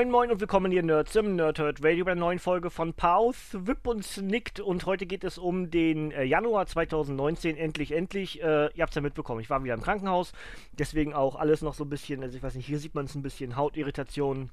Moin Moin und willkommen ihr Nerds im Nerdhurt Radio bei einer neuen Folge von Pause, Wip und Snickt und heute geht es um den äh, Januar 2019, endlich, endlich, äh, ihr habt es ja mitbekommen, ich war wieder im Krankenhaus, deswegen auch alles noch so ein bisschen, also ich weiß nicht, hier sieht man es ein bisschen, Hautirritation,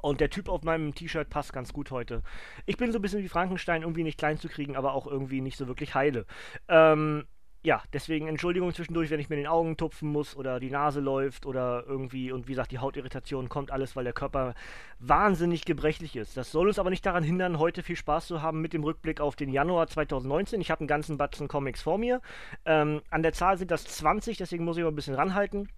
und der Typ auf meinem T-Shirt passt ganz gut heute. Ich bin so ein bisschen wie Frankenstein, irgendwie nicht klein zu kriegen, aber auch irgendwie nicht so wirklich heile. Ähm, ja, deswegen Entschuldigung zwischendurch, wenn ich mir den Augen tupfen muss oder die Nase läuft oder irgendwie und wie gesagt, die Hautirritation kommt alles, weil der Körper wahnsinnig gebrechlich ist. Das soll uns aber nicht daran hindern, heute viel Spaß zu haben mit dem Rückblick auf den Januar 2019. Ich habe einen ganzen Batzen Comics vor mir. Ähm, an der Zahl sind das 20, deswegen muss ich mal ein bisschen ranhalten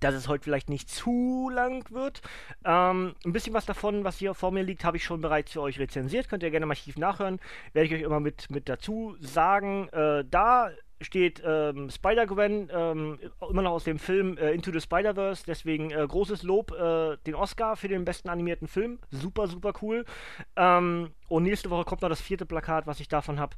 dass es heute vielleicht nicht zu lang wird. Ähm, ein bisschen was davon, was hier vor mir liegt, habe ich schon bereits für euch rezensiert. Könnt ihr gerne mal tief nachhören. Werde ich euch immer mit, mit dazu sagen. Äh, da steht ähm, Spider-Gwen, ähm, immer noch aus dem Film äh, Into the Spider-Verse. Deswegen äh, großes Lob, äh, den Oscar für den besten animierten Film. Super, super cool. Ähm, und nächste Woche kommt noch das vierte Plakat, was ich davon habe.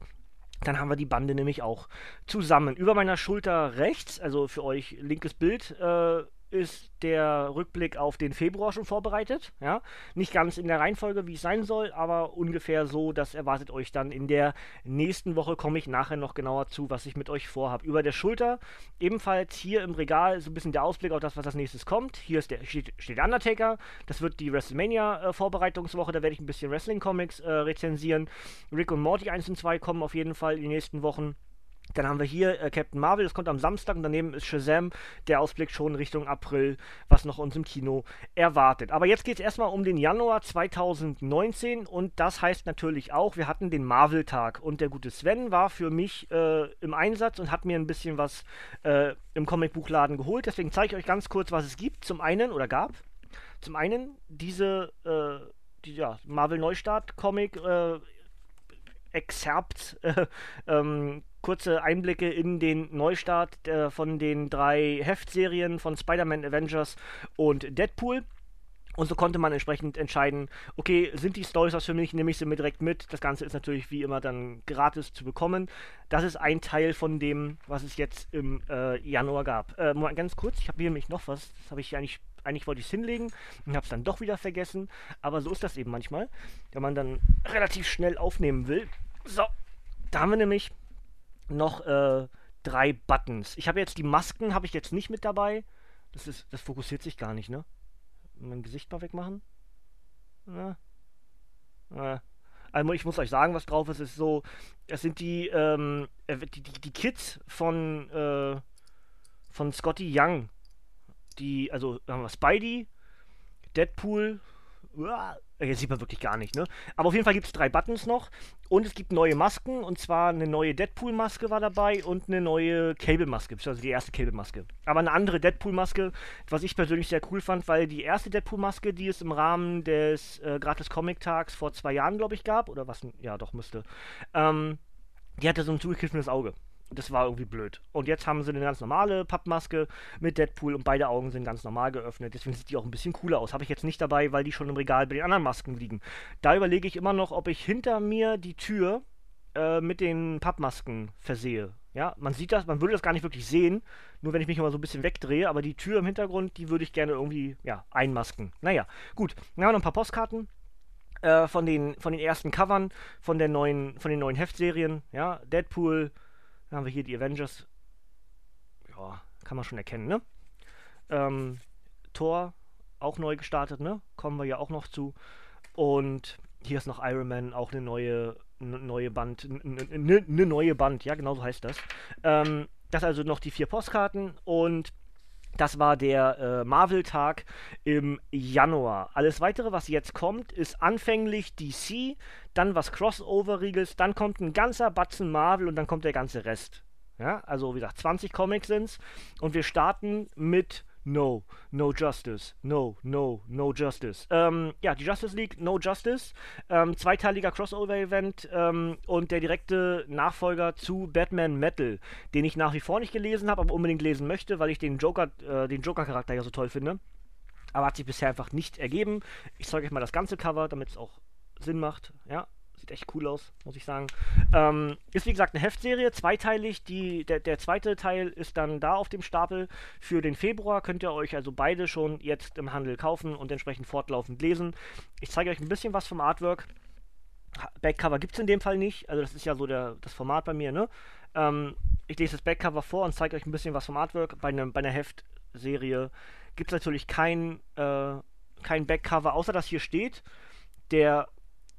Dann haben wir die Bande nämlich auch zusammen. Über meiner Schulter rechts, also für euch linkes Bild, äh, ist der Rückblick auf den Februar schon vorbereitet. Ja? Nicht ganz in der Reihenfolge, wie es sein soll, aber ungefähr so, das erwartet euch dann in der nächsten Woche. Komme ich nachher noch genauer zu, was ich mit euch vorhabe. Über der Schulter ebenfalls hier im Regal so ein bisschen der Ausblick auf das, was als nächstes kommt. Hier ist der, steht, steht Undertaker. Das wird die WrestleMania-Vorbereitungswoche. Äh, da werde ich ein bisschen Wrestling-Comics äh, rezensieren. Rick und Morty 1 und 2 kommen auf jeden Fall in den nächsten Wochen. Dann haben wir hier äh, Captain Marvel, das kommt am Samstag und daneben ist Shazam, der Ausblick schon Richtung April, was noch uns im Kino erwartet. Aber jetzt geht es erstmal um den Januar 2019 und das heißt natürlich auch, wir hatten den Marvel-Tag und der gute Sven war für mich äh, im Einsatz und hat mir ein bisschen was äh, im Comicbuchladen geholt. Deswegen zeige ich euch ganz kurz, was es gibt. Zum einen, oder gab, zum einen diese äh, die, ja, Marvel Neustart Comic äh, Excerpt äh, ähm, kurze Einblicke in den Neustart äh, von den drei Heftserien von Spider-Man, Avengers und Deadpool. Und so konnte man entsprechend entscheiden, okay, sind die Stories was für mich, nehme ich sie mir direkt mit. Das Ganze ist natürlich wie immer dann gratis zu bekommen. Das ist ein Teil von dem, was es jetzt im äh, Januar gab. Äh, mal ganz kurz, ich habe hier nämlich noch was, das habe ich eigentlich, eigentlich wollte ich es hinlegen und habe es dann doch wieder vergessen. Aber so ist das eben manchmal, wenn man dann relativ schnell aufnehmen will. So, da haben wir nämlich noch äh, drei Buttons. Ich habe jetzt die Masken, habe ich jetzt nicht mit dabei. Das ist, das fokussiert sich gar nicht, ne? Mein Gesicht mal wegmachen. Ja. Ja. Also ich muss euch sagen, was drauf ist. Es ist so, es sind die, ähm, äh, die, die, die Kids von, äh, von Scotty Young. Die, also haben wir Spidey, Deadpool, hier sieht man wirklich gar nicht, ne? Aber auf jeden Fall gibt es drei Buttons noch. Und es gibt neue Masken. Und zwar eine neue Deadpool-Maske war dabei und eine neue Cable-Maske. Also die erste Cable-Maske. Aber eine andere Deadpool-Maske, was ich persönlich sehr cool fand, weil die erste Deadpool-Maske, die es im Rahmen des äh, Gratis-Comic-Tags vor zwei Jahren, glaube ich, gab, oder was, ja, doch, müsste, ähm, die hatte so ein zugekniffenes Auge. Das war irgendwie blöd. Und jetzt haben sie eine ganz normale Pappmaske mit Deadpool und beide Augen sind ganz normal geöffnet. Deswegen sieht die auch ein bisschen cooler aus. Habe ich jetzt nicht dabei, weil die schon im Regal bei den anderen Masken liegen. Da überlege ich immer noch, ob ich hinter mir die Tür äh, mit den Pappmasken versehe. Ja, man sieht das, man würde das gar nicht wirklich sehen, nur wenn ich mich immer so ein bisschen wegdrehe, aber die Tür im Hintergrund, die würde ich gerne irgendwie, ja, einmasken. Naja, gut. Dann haben wir noch ein paar Postkarten äh, von, den, von den ersten Covern, von, der neuen, von den neuen Heftserien, ja, Deadpool, dann haben wir hier die Avengers. Ja, kann man schon erkennen, ne? Ähm, Thor, auch neu gestartet, ne? Kommen wir ja auch noch zu. Und hier ist noch Iron Man, auch eine neue, neue Band, eine neue Band, ja, genau so heißt das. Ähm, das also noch die vier Postkarten und das war der äh, Marvel-Tag im Januar. Alles weitere, was jetzt kommt, ist anfänglich DC, dann was Crossover-Riegels, dann kommt ein ganzer Batzen Marvel und dann kommt der ganze Rest. Ja, also wie gesagt, 20 Comics sind's und wir starten mit No, No Justice, No, No, No Justice. Ähm, ja, die Justice League, No Justice, ähm, zweiteiliger Crossover-Event ähm, und der direkte Nachfolger zu Batman Metal, den ich nach wie vor nicht gelesen habe, aber unbedingt lesen möchte, weil ich den Joker, äh, den Joker-Charakter ja so toll finde. Aber hat sich bisher einfach nicht ergeben. Ich zeige euch mal das ganze Cover, damit es auch Sinn macht. Ja, Sieht echt cool aus, muss ich sagen. Ähm, ist wie gesagt eine Heftserie, zweiteilig. Die, der, der zweite Teil ist dann da auf dem Stapel. Für den Februar könnt ihr euch also beide schon jetzt im Handel kaufen und entsprechend fortlaufend lesen. Ich zeige euch ein bisschen was vom Artwork. Backcover gibt es in dem Fall nicht. Also das ist ja so der, das Format bei mir, ne? Ähm, ich lese das Backcover vor und zeige euch ein bisschen was vom Artwork. Bei, ne, bei einer Heftserie gibt es natürlich kein, äh, kein Backcover, außer dass hier steht, der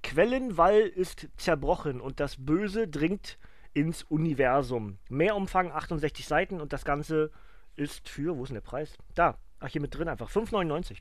Quellenwall ist zerbrochen und das Böse dringt ins Universum. Mehrumfang 68 Seiten und das Ganze ist für, wo ist denn der Preis? Da, ach hier mit drin einfach, 5,99.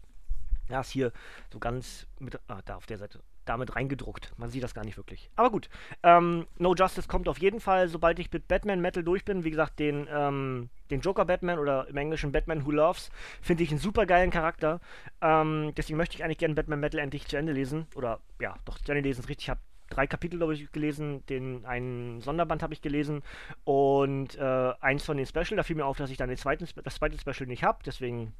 Ja, ist hier so ganz mit, ah, da auf der Seite, damit reingedruckt. Man sieht das gar nicht wirklich. Aber gut, ähm, No Justice kommt auf jeden Fall, sobald ich mit Batman Metal durch bin. Wie gesagt, den, ähm, den Joker Batman oder im Englischen Batman Who Loves, finde ich einen super geilen Charakter. Ähm, deswegen möchte ich eigentlich gerne Batman Metal endlich zu Ende lesen. Oder ja, doch zu Ende lesen ist richtig. Ich habe drei Kapitel, glaube ich, gelesen. Den einen Sonderband habe ich gelesen und äh, eins von den Special. Da fiel mir auf, dass ich dann den zweiten, das zweite Special nicht habe. Deswegen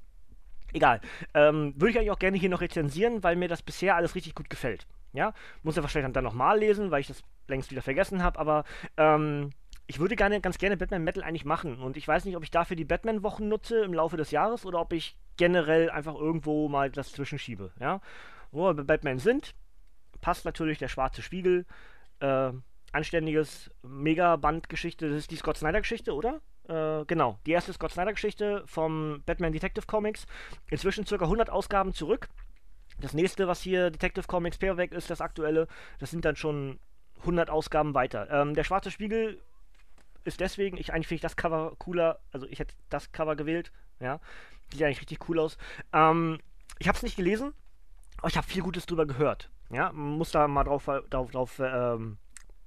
Egal. Ähm, Würde ich eigentlich auch gerne hier noch rezensieren, weil mir das bisher alles richtig gut gefällt. Ja, muss ja wahrscheinlich dann nochmal lesen, weil ich das längst wieder vergessen habe, aber ähm, ich würde gerne, ganz gerne Batman Metal eigentlich machen. Und ich weiß nicht, ob ich dafür die Batman-Wochen nutze im Laufe des Jahres oder ob ich generell einfach irgendwo mal das zwischenschiebe. Ja? Wo wir bei Batman sind, passt natürlich der schwarze Spiegel. Äh, anständiges Mega-Band-Geschichte. Das ist die Scott Snyder-Geschichte, oder? Äh, genau, die erste Scott Snyder-Geschichte vom Batman Detective Comics. Inzwischen ca. 100 Ausgaben zurück. Das nächste, was hier Detective Comics Paperback ist, das aktuelle, das sind dann schon 100 Ausgaben weiter. Ähm, der schwarze Spiegel ist deswegen, ich eigentlich finde ich das Cover cooler, also ich hätte das Cover gewählt, ja. Sieht eigentlich richtig cool aus. Ähm, ich habe es nicht gelesen, aber ich habe viel Gutes drüber gehört. Ja, man muss da mal drauf, drauf, drauf ähm,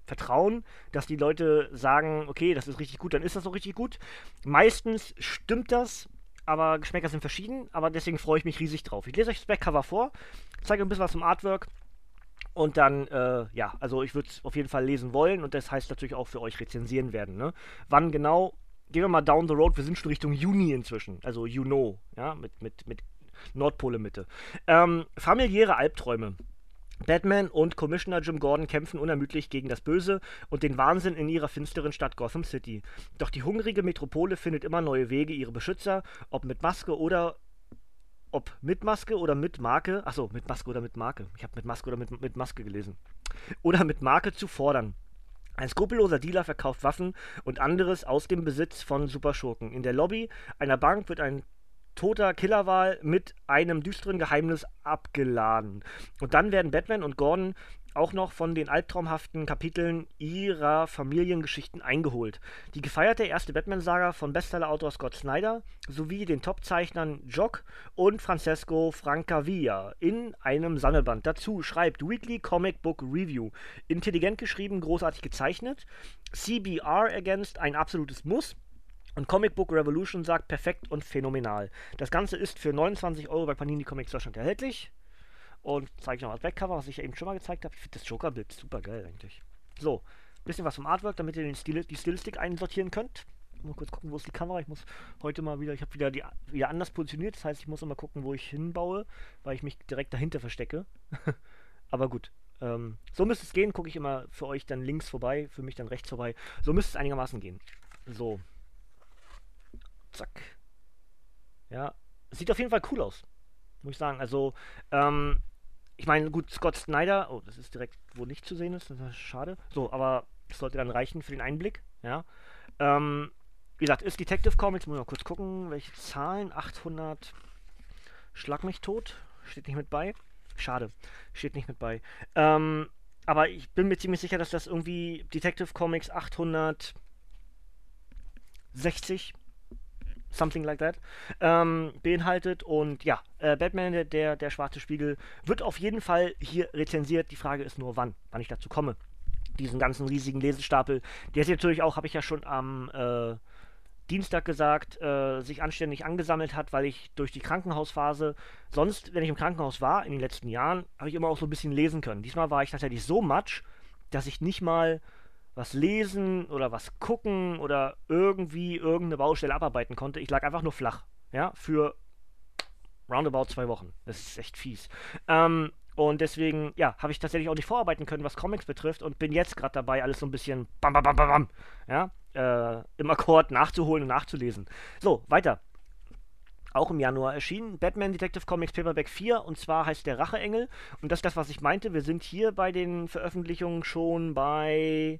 vertrauen, dass die Leute sagen, okay, das ist richtig gut, dann ist das auch richtig gut. Meistens stimmt das, aber Geschmäcker sind verschieden, aber deswegen freue ich mich riesig drauf. Ich lese euch das Backcover vor, zeige ein bisschen was zum Artwork und dann, äh, ja, also ich würde es auf jeden Fall lesen wollen und das heißt natürlich auch für euch rezensieren werden. Ne? Wann genau, gehen wir mal down the road, wir sind schon Richtung Juni inzwischen, also you know, ja, mit, mit, mit Nordpole Mitte. Ähm, familiäre Albträume. Batman und Commissioner Jim Gordon kämpfen unermüdlich gegen das Böse und den Wahnsinn in ihrer finsteren Stadt Gotham City. Doch die hungrige Metropole findet immer neue Wege, ihre Beschützer, ob mit Maske oder ob mit Maske oder mit Marke, achso, mit Maske oder mit Marke, ich habe mit Maske oder mit, mit Maske gelesen, oder mit Marke zu fordern. Ein skrupelloser Dealer verkauft Waffen und anderes aus dem Besitz von Superschurken. In der Lobby einer Bank wird ein toter Killerwahl mit einem düsteren Geheimnis abgeladen. Und dann werden Batman und Gordon auch noch von den albtraumhaften Kapiteln ihrer Familiengeschichten eingeholt. Die gefeierte erste Batman-Saga von Bestseller-Autor Scott Snyder sowie den Top-Zeichnern Jock und Francesco Francavilla in einem Sammelband. Dazu schreibt Weekly Comic Book Review. Intelligent geschrieben, großartig gezeichnet. CBR ergänzt ein absolutes Muss. Und Comic Book Revolution sagt perfekt und phänomenal. Das Ganze ist für 29 Euro bei Panini Comics Deutschland erhältlich. Und zeige ich noch das Backcover, was ich eben schon mal gezeigt habe. Ich finde das Joker-Bild super geil eigentlich. So, bisschen was vom Artwork, damit ihr den Stil die Stilistik einsortieren könnt. Mal kurz gucken, wo ist die Kamera. Ich muss heute mal wieder, ich habe wieder die wieder anders positioniert. Das heißt, ich muss immer gucken, wo ich hinbaue, weil ich mich direkt dahinter verstecke. Aber gut. Ähm, so müsste es gehen. Gucke ich immer für euch dann links vorbei, für mich dann rechts vorbei. So müsste es einigermaßen gehen. So, Zack. Ja, sieht auf jeden Fall cool aus. Muss ich sagen. Also, ähm, ich meine, gut, Scott Snyder, oh, das ist direkt, wo nicht zu sehen ist, das ist schade. So, aber das sollte dann reichen für den Einblick, ja. Ähm, wie gesagt, ist Detective Comics, muss ich mal kurz gucken, welche Zahlen, 800, schlag mich tot, steht nicht mit bei. Schade, steht nicht mit bei. Ähm, aber ich bin mir ziemlich sicher, dass das irgendwie Detective Comics 860 something like that, ähm, beinhaltet. Und ja, äh, Batman, der, der schwarze Spiegel, wird auf jeden Fall hier rezensiert. Die Frage ist nur, wann, wann ich dazu komme. diesen ganzen riesigen Lesestapel, der sich natürlich auch, habe ich ja schon am äh, Dienstag gesagt, äh, sich anständig angesammelt hat, weil ich durch die Krankenhausphase, sonst, wenn ich im Krankenhaus war in den letzten Jahren, habe ich immer auch so ein bisschen lesen können. Diesmal war ich tatsächlich so matsch, dass ich nicht mal was lesen oder was gucken oder irgendwie irgendeine Baustelle abarbeiten konnte. Ich lag einfach nur flach. Ja, für roundabout zwei Wochen. Das ist echt fies. Ähm, und deswegen, ja, habe ich tatsächlich auch nicht vorarbeiten können, was Comics betrifft und bin jetzt gerade dabei, alles so ein bisschen bam, bam, bam, bam, bam, ja, äh, im Akkord nachzuholen und nachzulesen. So, weiter. Auch im Januar erschienen Batman Detective Comics Paperback 4 und zwar heißt der Racheengel. Und das ist das, was ich meinte. Wir sind hier bei den Veröffentlichungen schon bei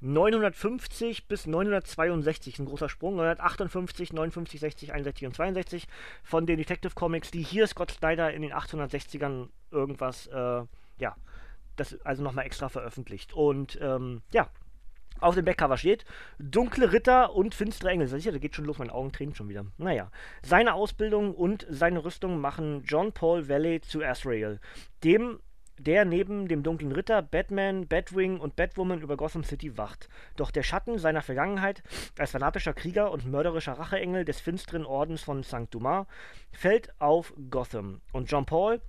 950 bis 962, ein großer Sprung, 958, 59, 60, 61 und 62 von den Detective Comics, die hier Scott Snyder in den 860ern irgendwas, äh, ja, das also nochmal extra veröffentlicht. Und ähm, ja, auf dem Backcover steht, dunkle Ritter und finstere Engel. Sicher, da geht schon los, meine Augen tränen schon wieder. Naja, seine Ausbildung und seine Rüstung machen John Paul Valley zu Azrael, dem der neben dem dunklen Ritter, Batman, Batwing und Batwoman über Gotham City wacht. Doch der Schatten seiner Vergangenheit als fanatischer Krieger und mörderischer Racheengel des finsteren Ordens von St. Dumas fällt auf Gotham. Und John Paul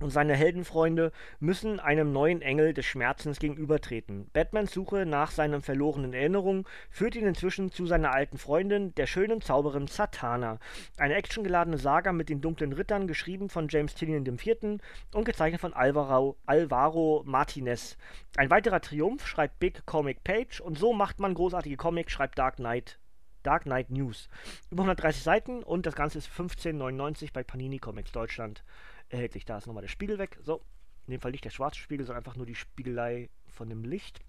und seine Heldenfreunde müssen einem neuen Engel des Schmerzens gegenübertreten. Batmans Suche nach seinen verlorenen Erinnerungen führt ihn inzwischen zu seiner alten Freundin, der schönen Zauberin Satana. Eine actiongeladene Saga mit den dunklen Rittern, geschrieben von James Tinian IV. und gezeichnet von Alvaro, Alvaro Martinez. Ein weiterer Triumph, schreibt Big Comic Page, und so macht man großartige Comics, schreibt Dark Knight. Dark Knight News. Über 130 Seiten und das Ganze ist 15,99 bei Panini Comics Deutschland erhältlich. Da ist nochmal der Spiegel weg. So, in dem Fall nicht der schwarze Spiegel, sondern einfach nur die Spiegelei von dem Licht.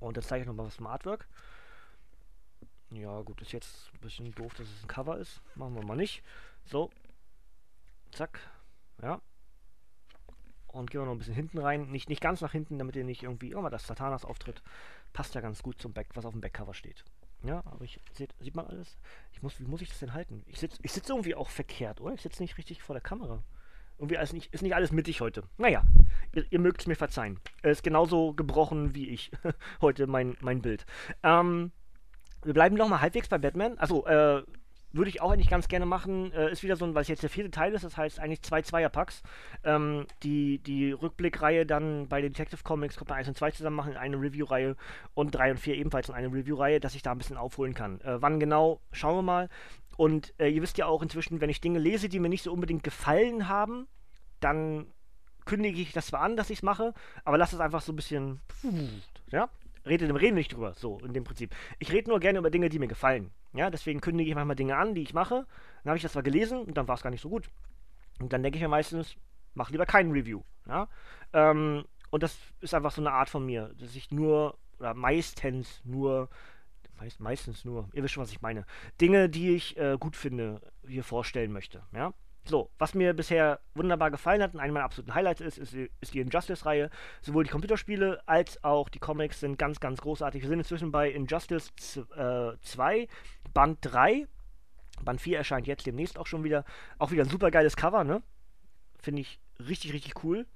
Und das zeige ich nochmal was vom Artwork. Ja, gut, ist jetzt ein bisschen doof, dass es ein Cover ist. Machen wir mal nicht. So. Zack. Ja. Und gehen wir noch ein bisschen hinten rein. Nicht, nicht ganz nach hinten, damit ihr nicht irgendwie. Oh, das Satanas auftritt. Passt ja ganz gut zum Back, was auf dem Backcover steht. Ja, aber ich seht, sieht man alles? Ich muss, wie muss ich das denn halten? Ich sitze ich sitz irgendwie auch verkehrt, oder? Ich sitze nicht richtig vor der Kamera. Irgendwie alles nicht, ist nicht alles mittig heute. Naja, ihr, ihr mögt es mir verzeihen. Er ist genauso gebrochen wie ich. heute mein, mein Bild. Ähm, wir bleiben noch mal halbwegs bei Batman. Also, äh, würde ich auch eigentlich ganz gerne machen. Äh, ist wieder so ein, weil es jetzt der vierte Teil ist, das heißt eigentlich zwei Zweierpacks. Ähm, die, die Rückblickreihe dann bei den Detective Comics kommt man 1 und 2 zusammen machen in eine Review-Reihe und 3 und 4 ebenfalls in eine Review-Reihe, dass ich da ein bisschen aufholen kann. Äh, wann genau, schauen wir mal. Und äh, ihr wisst ja auch inzwischen, wenn ich Dinge lese, die mir nicht so unbedingt gefallen haben, dann kündige ich das zwar an, dass ich es mache, aber lasse es einfach so ein bisschen. Ja? Rede dem Reden nicht drüber, so in dem Prinzip. Ich rede nur gerne über Dinge, die mir gefallen. Ja, deswegen kündige ich manchmal Dinge an, die ich mache. Dann habe ich das zwar gelesen und dann war es gar nicht so gut. Und dann denke ich mir meistens, mach lieber kein Review. Ja? Ähm, und das ist einfach so eine Art von mir, dass ich nur, oder meistens nur meist, meistens nur, ihr wisst schon, was ich meine, Dinge, die ich äh, gut finde, hier vorstellen möchte. Ja? So, was mir bisher wunderbar gefallen hat und einer meiner absoluten Highlights ist, ist, ist die Injustice-Reihe. Sowohl die Computerspiele als auch die Comics sind ganz, ganz großartig. Wir sind inzwischen bei Injustice 2, äh, Band 3. Band 4 erscheint jetzt demnächst auch schon wieder. Auch wieder ein super geiles Cover, ne? Finde ich richtig, richtig cool.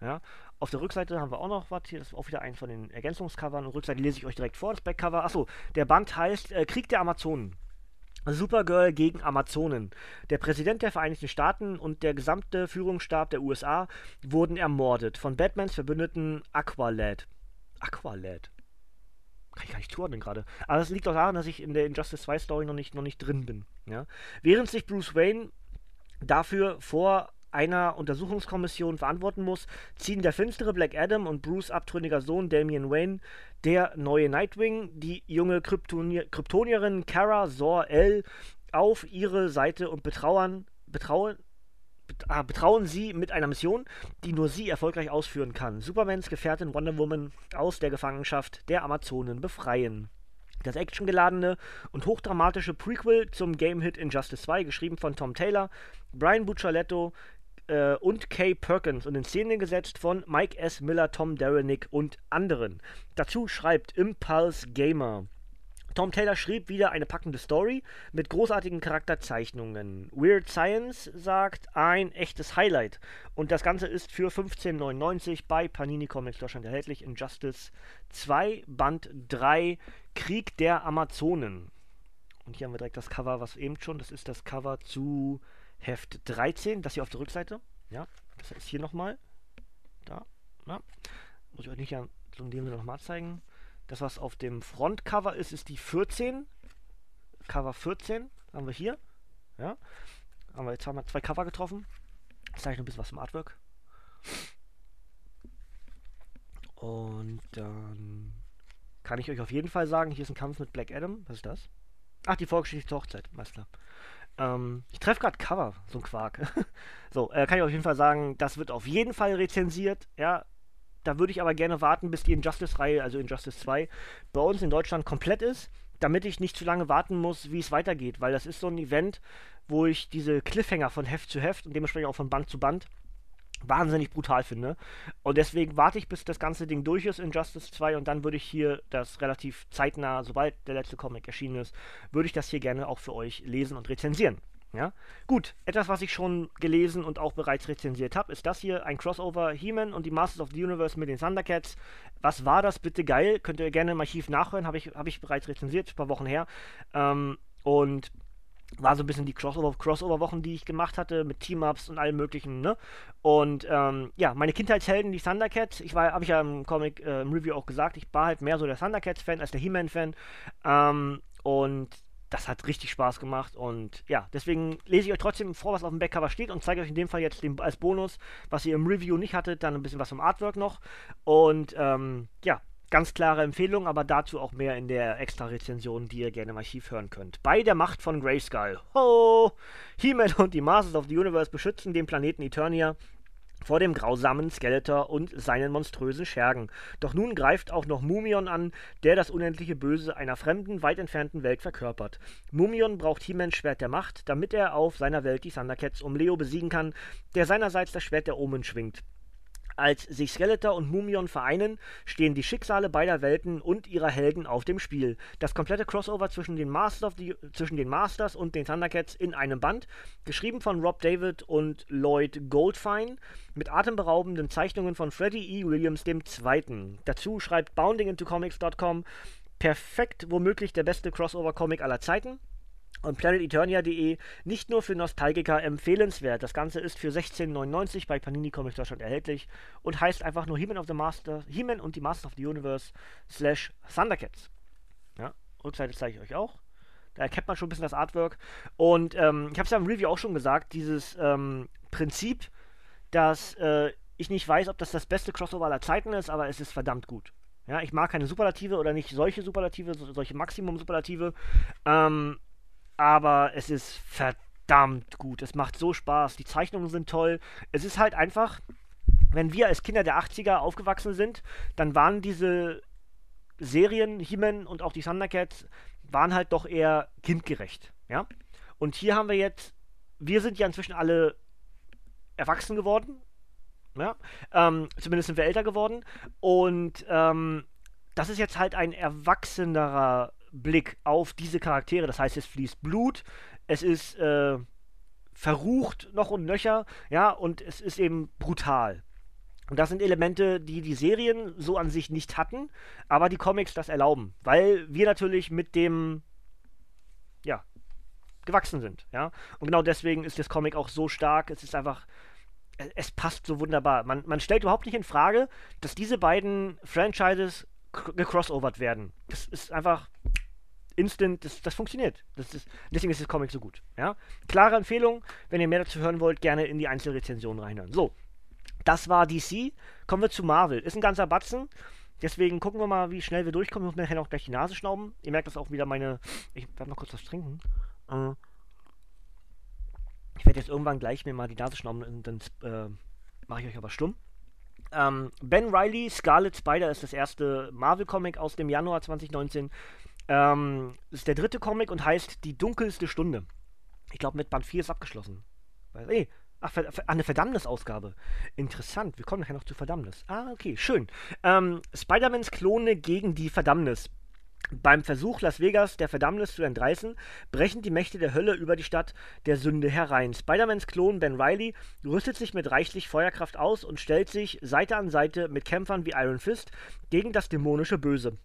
Ja. Auf der Rückseite haben wir auch noch was. Hier das ist auch wieder eins von den Ergänzungscovern. Und Rückseite lese ich euch direkt vor, das Backcover. Achso, der Band heißt äh, Krieg der Amazonen. Supergirl gegen Amazonen. Der Präsident der Vereinigten Staaten und der gesamte Führungsstab der USA wurden ermordet von Batmans Verbündeten Aqualad. Aqualad. Kann ich gar nicht zuordnen gerade. Aber das liegt auch daran, dass ich in der Injustice 2 Story noch nicht, noch nicht drin bin. Ja? Während sich Bruce Wayne dafür vor einer Untersuchungskommission verantworten muss, ziehen der finstere Black Adam und Bruce abtrünniger Sohn Damian Wayne, der neue Nightwing, die junge Kryptonier Kryptonierin Kara Zor-El auf ihre Seite und betrauern, betrauen, ah, betrauen sie mit einer Mission, die nur sie erfolgreich ausführen kann. Supermans Gefährtin Wonder Woman aus der Gefangenschaft der Amazonen befreien. Das actiongeladene und hochdramatische Prequel zum Game-Hit Injustice 2, geschrieben von Tom Taylor, Brian Buccialetto, äh, und Kay Perkins und in Szene gesetzt von Mike S. Miller, Tom Derenick und anderen. Dazu schreibt Impulse Gamer. Tom Taylor schrieb wieder eine packende Story mit großartigen Charakterzeichnungen. Weird Science sagt ein echtes Highlight. Und das Ganze ist für 15,99 bei Panini Comics Deutschland erhältlich. Injustice 2, Band 3, Krieg der Amazonen. Und hier haben wir direkt das Cover, was eben schon, das ist das Cover zu Heft 13, das hier auf der Rückseite. Ja, das ist hier nochmal. Da, ja. Muss ich euch nicht so in dem Sinne nochmal zeigen. Das, was auf dem Frontcover ist, ist die 14. Cover 14 haben wir hier. Ja. Haben wir jetzt haben wir zwei Cover getroffen. Ich zeige noch ein bisschen was zum Artwork. Und dann kann ich euch auf jeden Fall sagen, hier ist ein Kampf mit Black Adam. Was ist das? Ach, die Vorgeschichte zur Hochzeit, klar. Ähm, ich treffe gerade Cover, so ein Quark. so, äh, kann ich auf jeden Fall sagen, das wird auf jeden Fall rezensiert. Ja, da würde ich aber gerne warten, bis die Injustice-Reihe, also Injustice 2, bei uns in Deutschland komplett ist, damit ich nicht zu lange warten muss, wie es weitergeht. Weil das ist so ein Event, wo ich diese Cliffhanger von Heft zu Heft und dementsprechend auch von Band zu Band wahnsinnig brutal finde. Und deswegen warte ich, bis das ganze Ding durch ist, Injustice 2, und dann würde ich hier das relativ zeitnah, sobald der letzte Comic erschienen ist, würde ich das hier gerne auch für euch lesen und rezensieren. Ja, gut. Etwas, was ich schon gelesen und auch bereits rezensiert habe, ist das hier: ein Crossover He-Man und die Masters of the Universe mit den Thundercats. Was war das bitte geil? Könnt ihr gerne im Archiv nachhören, habe ich, hab ich bereits rezensiert, ein paar Wochen her. Ähm, und war so ein bisschen die Crossover-Wochen, die ich gemacht hatte, mit Team-Ups und allem möglichen, ne? Und ähm, ja, meine Kindheitshelden, die Thundercats, ich war, habe ich ja im Comic, äh, im Review auch gesagt, ich war halt mehr so der Thundercats-Fan als der He-Man-Fan. Ähm, und das hat richtig Spaß gemacht und ja, deswegen lese ich euch trotzdem vor, was auf dem Backcover steht und zeige euch in dem Fall jetzt den, als Bonus, was ihr im Review nicht hattet, dann ein bisschen was vom Artwork noch und ähm, ja, ganz klare Empfehlung, aber dazu auch mehr in der Extra-Rezension, die ihr gerne im Archiv hören könnt. Bei der Macht von Grayskull. Ho! He-Man und die Masters of the Universe beschützen den Planeten Eternia vor dem grausamen Skeletor und seinen monströsen Schergen. Doch nun greift auch noch Mumion an, der das unendliche Böse einer fremden, weit entfernten Welt verkörpert. Mumion braucht He-Mans Schwert der Macht, damit er auf seiner Welt die Thundercats um Leo besiegen kann, der seinerseits das Schwert der Omen schwingt. Als sich Skeletor und Mumion vereinen, stehen die Schicksale beider Welten und ihrer Helden auf dem Spiel. Das komplette Crossover zwischen den, Masters, die, zwischen den Masters und den Thundercats in einem Band, geschrieben von Rob David und Lloyd Goldfine, mit atemberaubenden Zeichnungen von Freddie E. Williams II. Dazu schreibt boundingintocomics.com perfekt womöglich der beste Crossover-Comic aller Zeiten und planeteternia.de nicht nur für Nostalgiker empfehlenswert. Das Ganze ist für 16,99 bei Panini Comics Deutschland erhältlich und heißt einfach nur He-Man of the Master, He-Man und die Master of the Universe slash Thundercats. Ja, Rückseite zeige ich euch auch. Da erkennt man schon ein bisschen das Artwork. Und ähm, ich habe es ja im Review auch schon gesagt, dieses ähm, Prinzip, dass äh, ich nicht weiß, ob das das beste Crossover aller Zeiten ist, aber es ist verdammt gut. Ja, ich mag keine Superlative oder nicht solche Superlative, solche Maximum-Superlative. Ähm, aber es ist verdammt gut. Es macht so Spaß. Die Zeichnungen sind toll. Es ist halt einfach, wenn wir als Kinder der 80er aufgewachsen sind, dann waren diese Serien, He-Man und auch die Thundercats, waren halt doch eher kindgerecht. Ja? Und hier haben wir jetzt, wir sind ja inzwischen alle erwachsen geworden. Ja? Ähm, zumindest sind wir älter geworden. Und ähm, das ist jetzt halt ein erwachsenerer Blick auf diese Charaktere. Das heißt, es fließt Blut, es ist äh, verrucht noch und nöcher, ja, und es ist eben brutal. Und das sind Elemente, die die Serien so an sich nicht hatten, aber die Comics das erlauben, weil wir natürlich mit dem, ja, gewachsen sind, ja. Und genau deswegen ist das Comic auch so stark. Es ist einfach, es passt so wunderbar. Man, man stellt überhaupt nicht in Frage, dass diese beiden Franchises gecrossovert werden. Das ist einfach instant, das, das funktioniert. Das ist, deswegen ist das Comic so gut. Ja? Klare Empfehlung, wenn ihr mehr dazu hören wollt, gerne in die Einzelrezensionen reinhören. So, das war DC. Kommen wir zu Marvel. Ist ein ganzer Batzen. Deswegen gucken wir mal, wie schnell wir durchkommen. Ich muss mir nachher noch gleich die Nase schnauben. Ihr merkt das auch wieder meine. Ich werde noch kurz was trinken. Äh, ich werde jetzt irgendwann gleich mir mal die Nase schnauben und dann äh, mache ich euch aber stumm. Ähm, ben Riley, Scarlet Spider ist das erste Marvel-Comic aus dem Januar 2019. Ähm, ist der dritte Comic und heißt Die dunkelste Stunde. Ich glaube, mit Band 4 ist abgeschlossen. Ey, ach, ver, eine Verdammnisausgabe. Interessant, wir kommen nachher noch zu Verdammnis. Ah, okay, schön. Ähm, Spider-Mans Klone gegen die Verdammnis. Beim Versuch, Las Vegas der Verdammnis zu entreißen, brechen die Mächte der Hölle über die Stadt der Sünde herein. Spider-Mans Klon Ben Riley rüstet sich mit reichlich Feuerkraft aus und stellt sich Seite an Seite mit Kämpfern wie Iron Fist gegen das dämonische Böse.